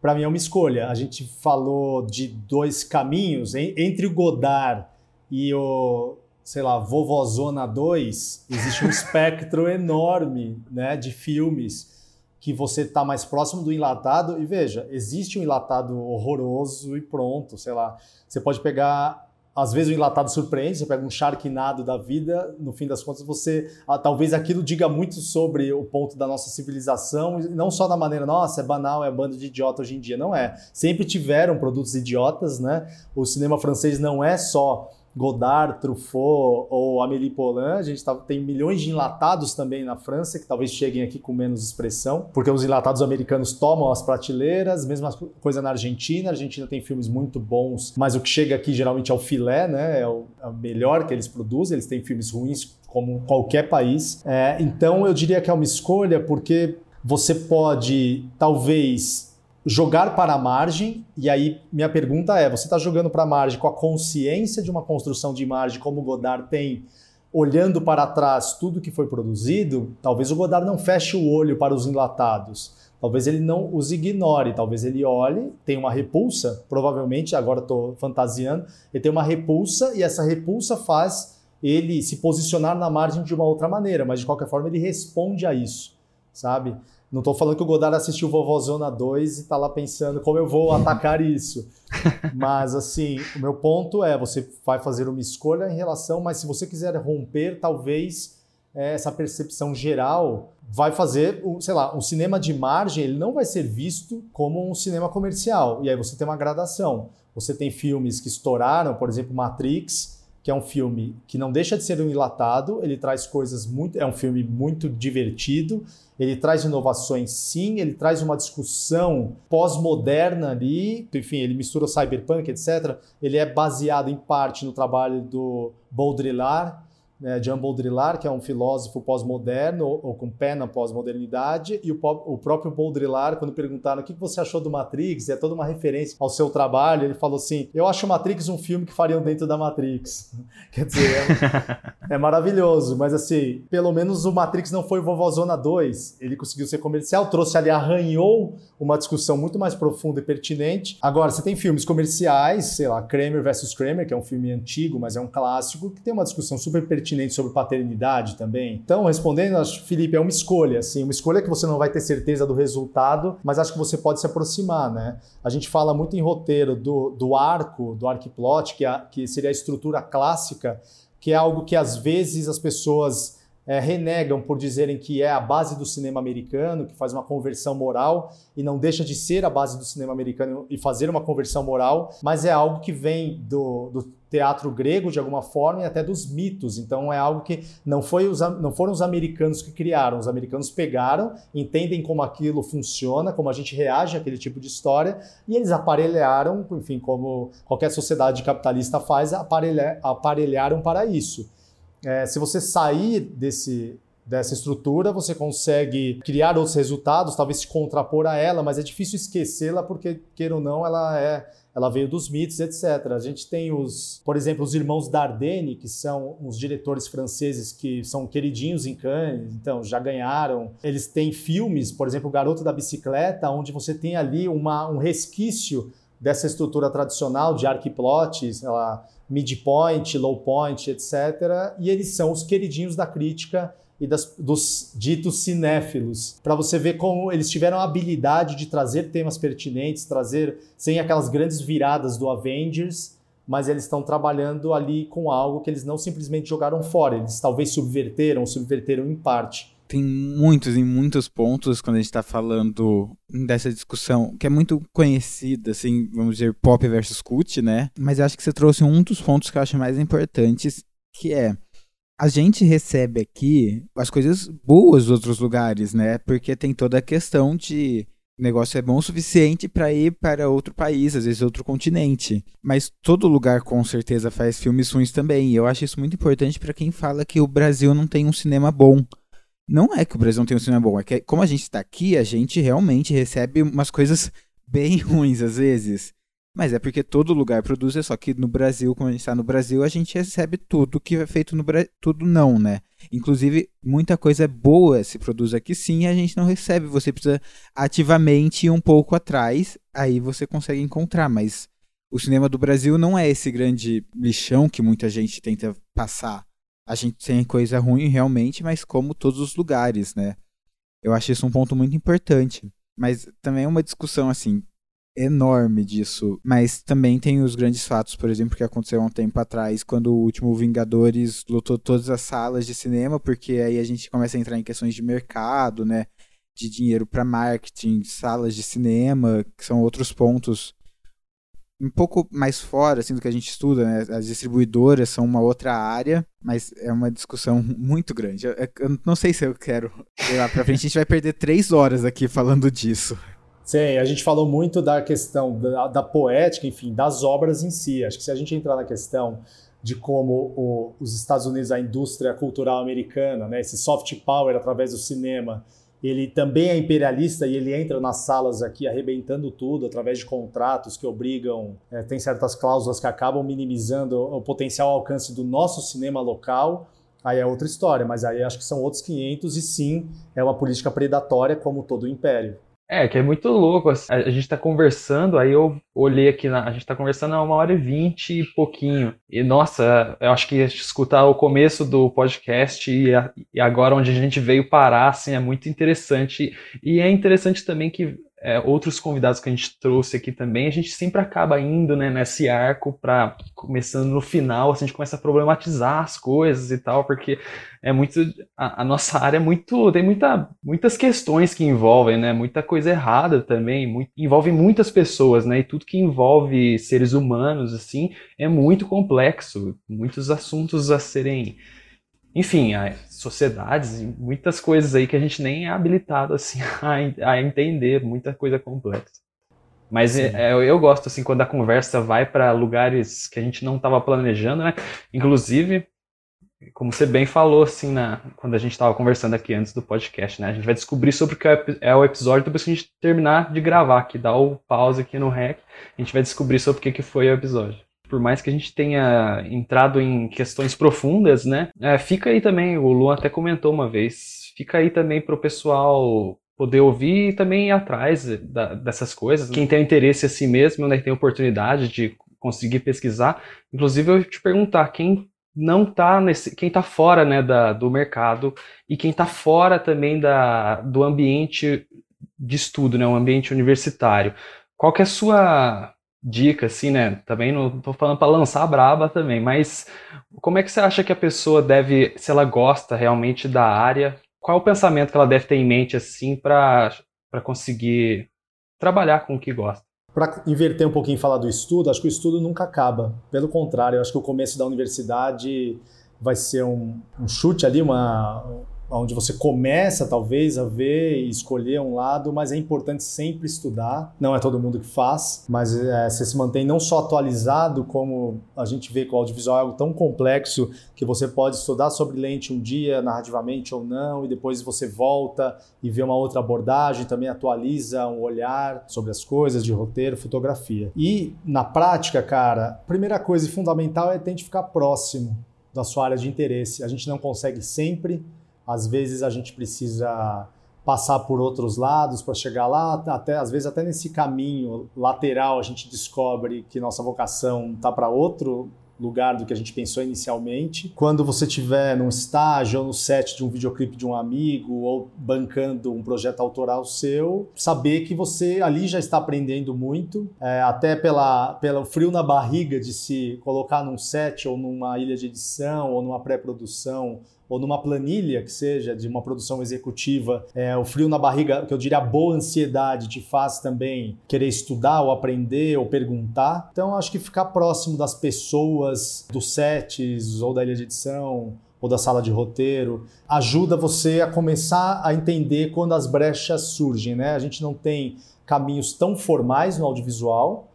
S2: Para mim é uma escolha. A gente falou de dois caminhos entre o Godard e o sei lá, Vovozona 2, existe um espectro enorme né, de filmes que você está mais próximo do enlatado. E veja, existe um enlatado horroroso e pronto, sei lá. Você pode pegar. Às vezes o enlatado surpreende, você pega um charquinado da vida, no fim das contas você. Ah, talvez aquilo diga muito sobre o ponto da nossa civilização, não só da maneira, nossa, é banal, é bando de idiota hoje em dia. Não é. Sempre tiveram produtos idiotas, né? O cinema francês não é só Godard, Truffaut ou Amélie Poulain. A gente tá, tem milhões de enlatados também na França, que talvez cheguem aqui com menos expressão, porque os enlatados americanos tomam as prateleiras, mesma coisa na Argentina. A Argentina tem filmes muito bons, mas o que chega aqui geralmente é o filé, né? É o, é o melhor que eles produzem. Eles têm filmes ruins como qualquer país. É, então eu diria que é uma escolha porque você pode talvez jogar para a margem, e aí minha pergunta é: você está jogando para a margem com a consciência de uma construção de margem como o Godard tem, olhando para trás tudo que foi produzido, talvez o Godard não feche o olho para os enlatados. Talvez ele não os ignore, talvez ele olhe, tem uma repulsa, provavelmente, agora estou fantasiando, ele tem uma repulsa e essa repulsa faz ele se posicionar na margem de uma outra maneira, mas de qualquer forma ele responde a isso, sabe? Não estou falando que o Godard assistiu Vovozona 2 e está lá pensando como eu vou atacar isso. Mas, assim, o meu ponto é: você vai fazer uma escolha em relação, mas se você quiser romper, talvez é, essa percepção geral vai fazer, sei lá, um cinema de margem, ele não vai ser visto como um cinema comercial. E aí você tem uma gradação. Você tem filmes que estouraram, por exemplo, Matrix, que é um filme que não deixa de ser um enlatado, ele traz coisas muito. É um filme muito divertido, ele traz inovações sim, ele traz uma discussão pós-moderna ali, enfim, ele mistura cyberpunk, etc. Ele é baseado em parte no trabalho do Baudrillard, né, Jean Baudrillard, que é um filósofo pós-moderno, ou, ou, com pé na pós-modernidade, e o, o, próprio Baudrillard, quando perguntaram o que você achou do Matrix, é toda uma referência ao seu trabalho, ele falou assim, eu acho Matrix um filme que fariam dentro da Matrix. Quer dizer, é, é, maravilhoso, mas assim, pelo menos o Matrix não foi Vovozona 2, ele conseguiu ser comercial, trouxe ali, arranhou uma discussão muito mais profunda e pertinente. Agora, você tem filmes comerciais, sei lá, Kramer vs. Kramer, que é um filme antigo, mas é um clássico, que tem uma discussão super pertinente pertinente sobre paternidade também. Então, respondendo, acho, Felipe, é uma escolha, assim, uma escolha que você não vai ter certeza do resultado, mas acho que você pode se aproximar, né? A gente fala muito em roteiro do, do arco, do arquiplot, que, é, que seria a estrutura clássica, que é algo que às vezes as pessoas é, renegam por dizerem que é a base do cinema americano, que faz uma conversão moral e não deixa de ser a base do cinema americano e fazer uma conversão moral, mas é algo que vem do, do teatro grego de alguma forma e até dos mitos. Então é algo que não, foi os, não foram os americanos que criaram, os americanos pegaram, entendem como aquilo funciona, como a gente reage àquele tipo de história e eles aparelharam, enfim, como qualquer sociedade capitalista faz, aparelha, aparelharam para isso. É, se você sair desse, dessa estrutura, você consegue criar outros resultados, talvez se contrapor a ela, mas é difícil esquecê-la porque, queira ou não, ela é ela veio dos mitos, etc. A gente tem os, por exemplo, os irmãos Dardenne, que são uns diretores franceses que são queridinhos em Cannes, então já ganharam. Eles têm filmes, por exemplo, o Garoto da Bicicleta, onde você tem ali uma, um resquício dessa estrutura tradicional de arquiplot, sei lá, midpoint, low point, etc. E eles são os queridinhos da crítica e das, dos ditos cinéfilos, para você ver como eles tiveram a habilidade de trazer temas pertinentes, trazer sem aquelas grandes viradas do Avengers, mas eles estão trabalhando ali com algo que eles não simplesmente jogaram fora, eles talvez subverteram, subverteram em parte
S1: tem muitos e muitos pontos quando a gente está falando dessa discussão que é muito conhecida, assim, vamos dizer, pop versus cult, né? Mas eu acho que você trouxe um dos pontos que eu acho mais importantes, que é a gente recebe aqui as coisas boas dos outros lugares, né? Porque tem toda a questão de o negócio é bom o suficiente para ir para outro país, às vezes outro continente. Mas todo lugar com certeza faz filmes ruins também. E eu acho isso muito importante para quem fala que o Brasil não tem um cinema bom. Não é que o Brasil não tem um cinema bom, é que como a gente está aqui, a gente realmente recebe umas coisas bem ruins às vezes. Mas é porque todo lugar produz, é só que no Brasil, quando a gente está no Brasil, a gente recebe tudo que é feito no Brasil. Tudo não, né? Inclusive, muita coisa boa se produz aqui sim e a gente não recebe. Você precisa ativamente ir um pouco atrás, aí você consegue encontrar. Mas o cinema do Brasil não é esse grande lixão que muita gente tenta passar a gente tem coisa ruim realmente, mas como todos os lugares, né? Eu acho isso um ponto muito importante. Mas também é uma discussão, assim, enorme disso. Mas também tem os grandes fatos, por exemplo, que aconteceu há um tempo atrás, quando o último Vingadores lotou todas as salas de cinema, porque aí a gente começa a entrar em questões de mercado, né? De dinheiro para marketing, salas de cinema, que são outros pontos um pouco mais fora assim do que a gente estuda, né? As distribuidoras são uma outra área, mas é uma discussão muito grande. Eu, eu não sei se eu quero ir lá para frente. A gente vai perder três horas aqui falando disso.
S2: Sim, a gente falou muito da questão da, da, poética, enfim, das obras em si. Acho que se a gente entrar na questão de como o, os Estados Unidos, a indústria cultural americana, né, esse soft power através do cinema, ele também é imperialista e ele entra nas salas aqui arrebentando tudo através de contratos que obrigam, é, tem certas cláusulas que acabam minimizando o potencial alcance do nosso cinema local. aí é outra história, mas aí acho que são outros 500 e sim, é uma política predatória como todo o império.
S3: É, que é muito louco. Assim. A gente tá conversando, aí eu olhei aqui, na, a gente tá conversando há uma hora e vinte e pouquinho. E, nossa, eu acho que escutar o começo do podcast e, a, e agora onde a gente veio parar, assim, é muito interessante. E é interessante também que é, outros convidados que a gente trouxe aqui também, a gente sempre acaba indo né, nesse arco para começando no final, assim, a gente começa a problematizar as coisas e tal, porque é muito a, a, nossa área é muito tem muita, muitas questões que envolvem, né, muita coisa errada também, muito, envolve muitas pessoas, né, e tudo que envolve seres humanos assim é muito complexo, muitos assuntos a serem enfim, sociedades e muitas coisas aí que a gente nem é habilitado assim a, a entender, muita coisa complexa. Mas é, é, eu gosto assim quando a conversa vai para lugares que a gente não estava planejando, né? Inclusive, como você bem falou assim na quando a gente estava conversando aqui antes do podcast, né? A gente vai descobrir sobre o que é o episódio depois que a gente terminar de gravar, que dá o pause aqui no rec, a gente vai descobrir sobre o que que foi o episódio por mais que a gente tenha entrado em questões profundas, né? É, fica aí também, o Luan até comentou uma vez, fica aí também para o pessoal poder ouvir e também ir atrás da, dessas coisas. Quem tem interesse assim mesmo, né, tem oportunidade de conseguir pesquisar. Inclusive, eu te perguntar, quem não tá nesse, quem está fora né, da, do mercado e quem está fora também da, do ambiente de estudo, né, um ambiente universitário. Qual que é a sua dica, assim, né? Também não tô falando para lançar braba também, mas como é que você acha que a pessoa deve, se ela gosta realmente da área, qual é o pensamento que ela deve ter em mente, assim, para conseguir trabalhar com o que gosta?
S2: Para inverter um pouquinho e falar do estudo, acho que o estudo nunca acaba. Pelo contrário, acho que o começo da universidade vai ser um, um chute ali, uma, onde você começa talvez a ver e escolher um lado, mas é importante sempre estudar. Não é todo mundo que faz, mas é, você se mantém não só atualizado, como a gente vê que o audiovisual é algo tão complexo que você pode estudar sobre lente um dia, narrativamente ou não, e depois você volta e vê uma outra abordagem, também atualiza um olhar sobre as coisas de roteiro, fotografia. E na prática, cara, primeira coisa e fundamental é tentar ficar próximo da sua área de interesse. A gente não consegue sempre às vezes a gente precisa passar por outros lados para chegar lá, até às vezes até nesse caminho lateral a gente descobre que nossa vocação está para outro lugar do que a gente pensou inicialmente. Quando você estiver num estágio ou no set de um videoclipe de um amigo ou bancando um projeto autoral seu, saber que você ali já está aprendendo muito, é, até pela, pelo frio na barriga de se colocar num set ou numa ilha de edição ou numa pré-produção ou numa planilha que seja de uma produção executiva, é, o frio na barriga, que eu diria a boa ansiedade, te faz também querer estudar ou aprender ou perguntar. Então, acho que ficar próximo das pessoas, dos sets ou da ilha de edição ou da sala de roteiro, ajuda você a começar a entender quando as brechas surgem, né? A gente não tem caminhos tão formais no audiovisual,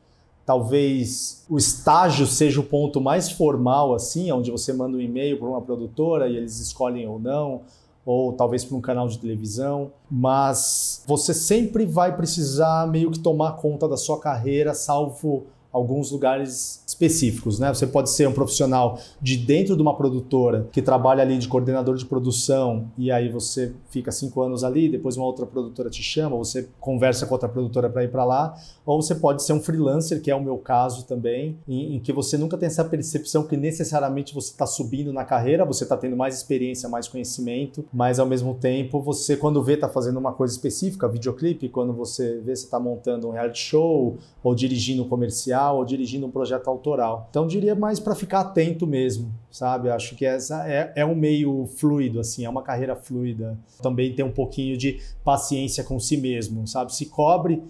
S2: talvez o estágio seja o ponto mais formal, assim, onde você manda um e-mail para uma produtora e eles escolhem ou não, ou talvez para um canal de televisão, mas você sempre vai precisar meio que tomar conta da sua carreira, salvo alguns lugares específicos, né? Você pode ser um profissional de dentro de uma produtora que trabalha ali de coordenador de produção e aí você fica cinco anos ali, depois uma outra produtora te chama, você conversa com outra produtora para ir para lá, ou você pode ser um freelancer, que é o meu caso também, em, em que você nunca tem essa percepção que necessariamente você está subindo na carreira, você está tendo mais experiência, mais conhecimento, mas ao mesmo tempo você quando vê está fazendo uma coisa específica, videoclipe, quando você vê você está montando um reality show ou dirigindo um comercial ou dirigindo um projeto autoral. Então diria mais para ficar atento mesmo, sabe? Acho que essa é, é um meio fluido, assim, é uma carreira fluida. Também tem um pouquinho de paciência com si mesmo, sabe? Se cobre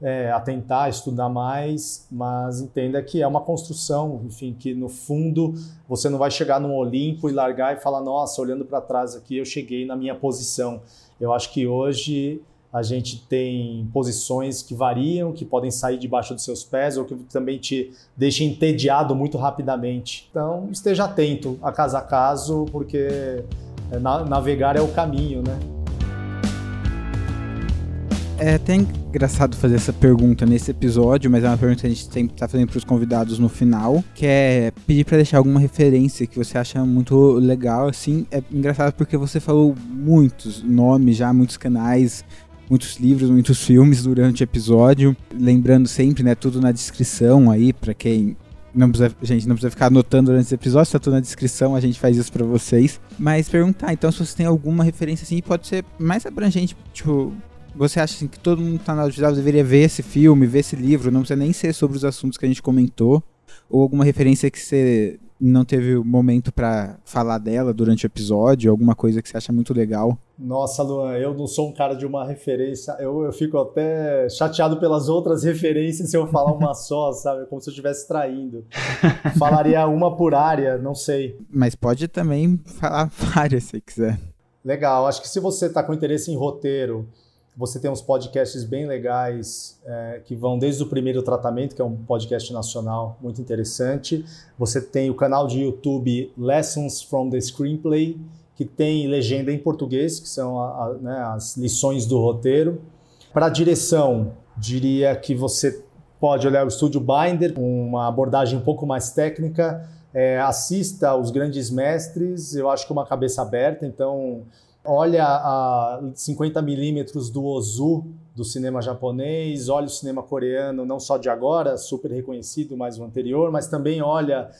S2: é, a tentar estudar mais, mas entenda que é uma construção, enfim, que no fundo você não vai chegar num Olimpo e largar e falar, nossa, olhando para trás aqui eu cheguei na minha posição. Eu acho que hoje a gente tem posições que variam, que podem sair debaixo dos seus pés ou que também te deixam entediado muito rapidamente. Então, esteja atento a caso a caso, porque é, navegar é o caminho, né?
S1: É até engraçado fazer essa pergunta nesse episódio, mas é uma pergunta que a gente sempre tá fazendo pros convidados no final, que é pedir para deixar alguma referência que você acha muito legal, assim. É engraçado porque você falou muitos nomes já, muitos canais, muitos livros, muitos filmes durante o episódio. Lembrando sempre, né, tudo na descrição aí, para quem não precisa, gente não precisa ficar anotando durante esse episódio, tá tudo na descrição, a gente faz isso para vocês. Mas perguntar, então, se você tem alguma referência assim, pode ser mais abrangente, tipo, você acha assim, que todo mundo que tá na audiovisual deveria ver esse filme, ver esse livro, não precisa nem ser sobre os assuntos que a gente comentou, ou alguma referência que você não teve o momento para falar dela durante o episódio, alguma coisa que você acha muito legal?
S2: Nossa, Luan, eu não sou um cara de uma referência. Eu, eu fico até chateado pelas outras referências se eu falar uma só, sabe? Como se eu estivesse traindo. Falaria uma por área, não sei.
S1: Mas pode também falar várias se quiser.
S2: Legal, acho que se você está com interesse em roteiro, você tem uns podcasts bem legais é, que vão desde o primeiro tratamento, que é um podcast nacional muito interessante. Você tem o canal de YouTube Lessons from the Screenplay, que tem legenda em português, que são a, a, né, as lições do roteiro. Para direção, diria que você pode olhar o Estúdio Binder, uma abordagem um pouco mais técnica. É, assista os grandes mestres, eu acho que uma cabeça aberta, então olha a 50 milímetros do Ozu do cinema japonês, olha o cinema coreano, não só de agora, super reconhecido, mas o anterior, mas também olha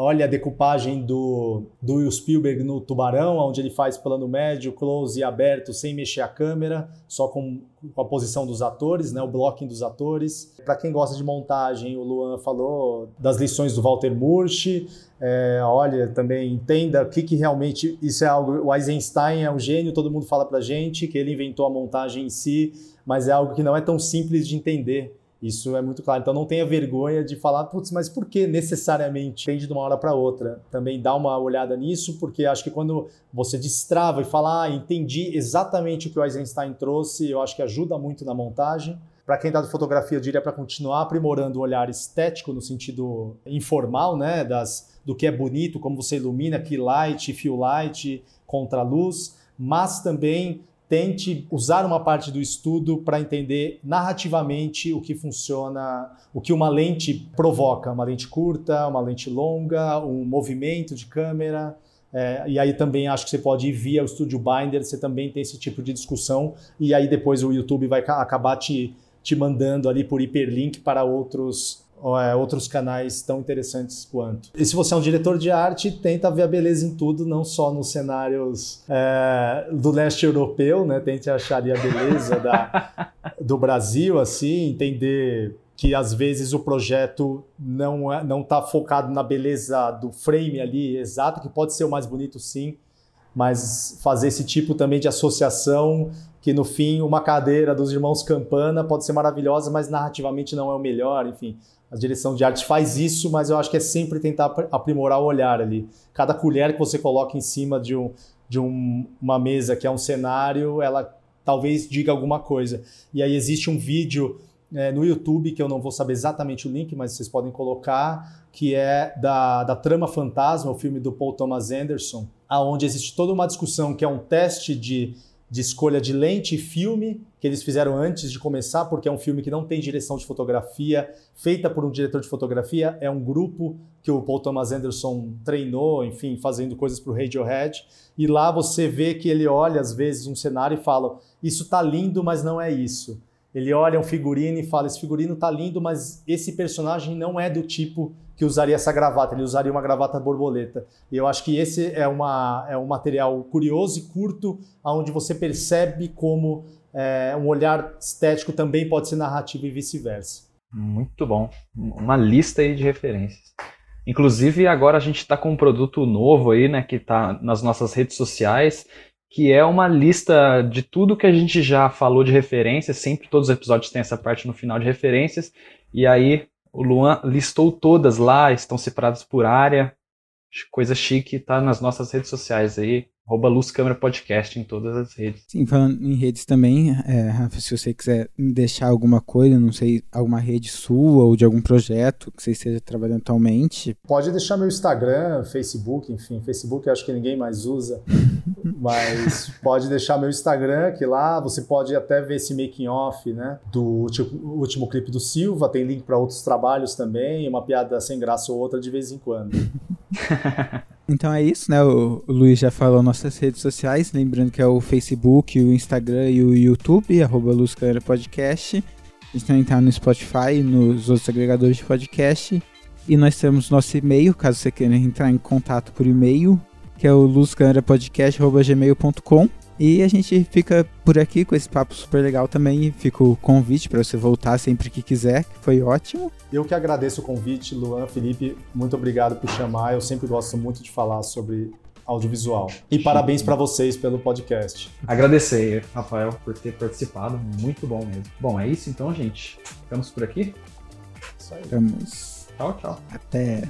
S2: olha a decupagem do, do Will Spielberg no Tubarão, onde ele faz plano médio, close e aberto, sem mexer a câmera, só com, a posição dos atores, né, o blocking dos atores. Para quem gosta de montagem, o Luan falou das lições do Walter Murch. É, olha, também entenda o que, que realmente isso é algo. O Eisenstein é um gênio, todo mundo fala para gente que ele inventou a montagem em si, mas é algo que não é tão simples de entender. Isso é muito claro. Então não tenha vergonha de falar, putz, mas por que necessariamente tende de uma hora para outra? Também dá uma olhada nisso, porque acho que quando você destrava e fala, ah, entendi exatamente o que o Eisenstein trouxe, eu acho que ajuda muito na montagem. Para quem está de fotografia, eu diria para continuar aprimorando o olhar estético no sentido informal, né, das, do que é bonito, como você ilumina, key light, fill light, contra luz, mas também tente usar uma parte do estudo para entender narrativamente o que funciona, o que uma lente provoca, uma lente curta, uma lente longa, um movimento de câmera. É, e aí também acho que você pode ir via o Studio Binder, você também tem esse tipo de discussão, e aí depois o YouTube vai acabar te, te mandando ali por hiperlink para outros outros canais tão interessantes quanto. E se você é um diretor de arte, tenta ver a beleza em tudo, não só nos cenários é, do leste europeu, né? Tente achar ali a beleza da, do Brasil, assim, entender que às vezes o projeto não é, não está focado na beleza do frame ali exato, que pode ser o mais bonito sim, mas fazer esse tipo também de associação que no fim uma cadeira dos irmãos Campana pode ser maravilhosa, mas narrativamente não é o melhor, enfim a direção de arte faz isso, mas eu acho que é sempre tentar aprimorar o olhar ali. Cada colher que você coloca em cima de, um, de um, uma mesa que é um cenário, ela talvez diga alguma coisa. E aí existe um vídeo é, no YouTube, que eu não vou saber exatamente o link, mas vocês podem colocar, que é da, da Trama Fantasma, o filme do Paul Thomas Anderson, aonde existe toda uma discussão que é um teste de de escolha de lente e filme que eles fizeram antes de começar, porque é um filme que não tem direção de fotografia, feita por um diretor de fotografia, é um grupo que o Paul Thomas Anderson treinou, enfim, fazendo coisas para o Radiohead, e lá você vê que ele olha às vezes um cenário e fala: "Isso tá lindo, mas não é isso". Ele olha um figurino e fala: "Esse figurino tá lindo, mas esse personagem não é do tipo que usaria essa gravata, ele usaria uma gravata borboleta. E eu acho que esse é, uma, é um material curioso e curto, onde você percebe como é, um olhar estético também pode ser narrativo e vice-versa.
S3: Muito bom. Uma lista aí de referências. Inclusive, agora a gente está com um produto novo aí, né, que está nas nossas redes sociais, que é uma lista de tudo que a gente já falou de referências. Sempre todos os episódios têm essa parte no final de referências. E aí o Luan listou todas lá, estão separadas por área. Coisa chique, tá nas nossas redes sociais aí. Arroba Luz Câmera Podcast em todas as redes.
S1: Sim, falando em redes também, é, Rafa, se você quiser deixar alguma coisa, não sei, alguma rede sua ou de algum projeto que você esteja trabalhando atualmente.
S2: Pode deixar meu Instagram, Facebook, enfim, Facebook acho que ninguém mais usa, mas pode deixar meu Instagram, que lá você pode até ver esse making off, né, do último, último clipe do Silva, tem link para outros trabalhos também, uma piada sem graça ou outra de vez em quando.
S1: Então é isso, né? O, Luiz já falou nossas redes sociais, lembrando que é o Facebook, o Instagram e o YouTube, arroba Luz Podcast. A gente também tá no Spotify, nos outros agregadores de podcast. E nós temos nosso e-mail, caso você queira entrar em contato por e-mail, que é o luzcanerapodcast.gmail.com. E a gente fica por aqui com esse papo super legal também. Fica o convite para você voltar sempre que quiser, que foi ótimo.
S2: Eu que agradeço o convite, Luan, Felipe, muito obrigado por chamar. Eu sempre gosto muito de falar sobre audiovisual. E parabéns para vocês pelo podcast.
S3: Agradecer, Rafael, por ter participado. Muito bom mesmo. Bom, é isso então, gente. Ficamos por aqui?
S1: Isso aí. Ficamos.
S3: Tchau, tchau.
S1: Até.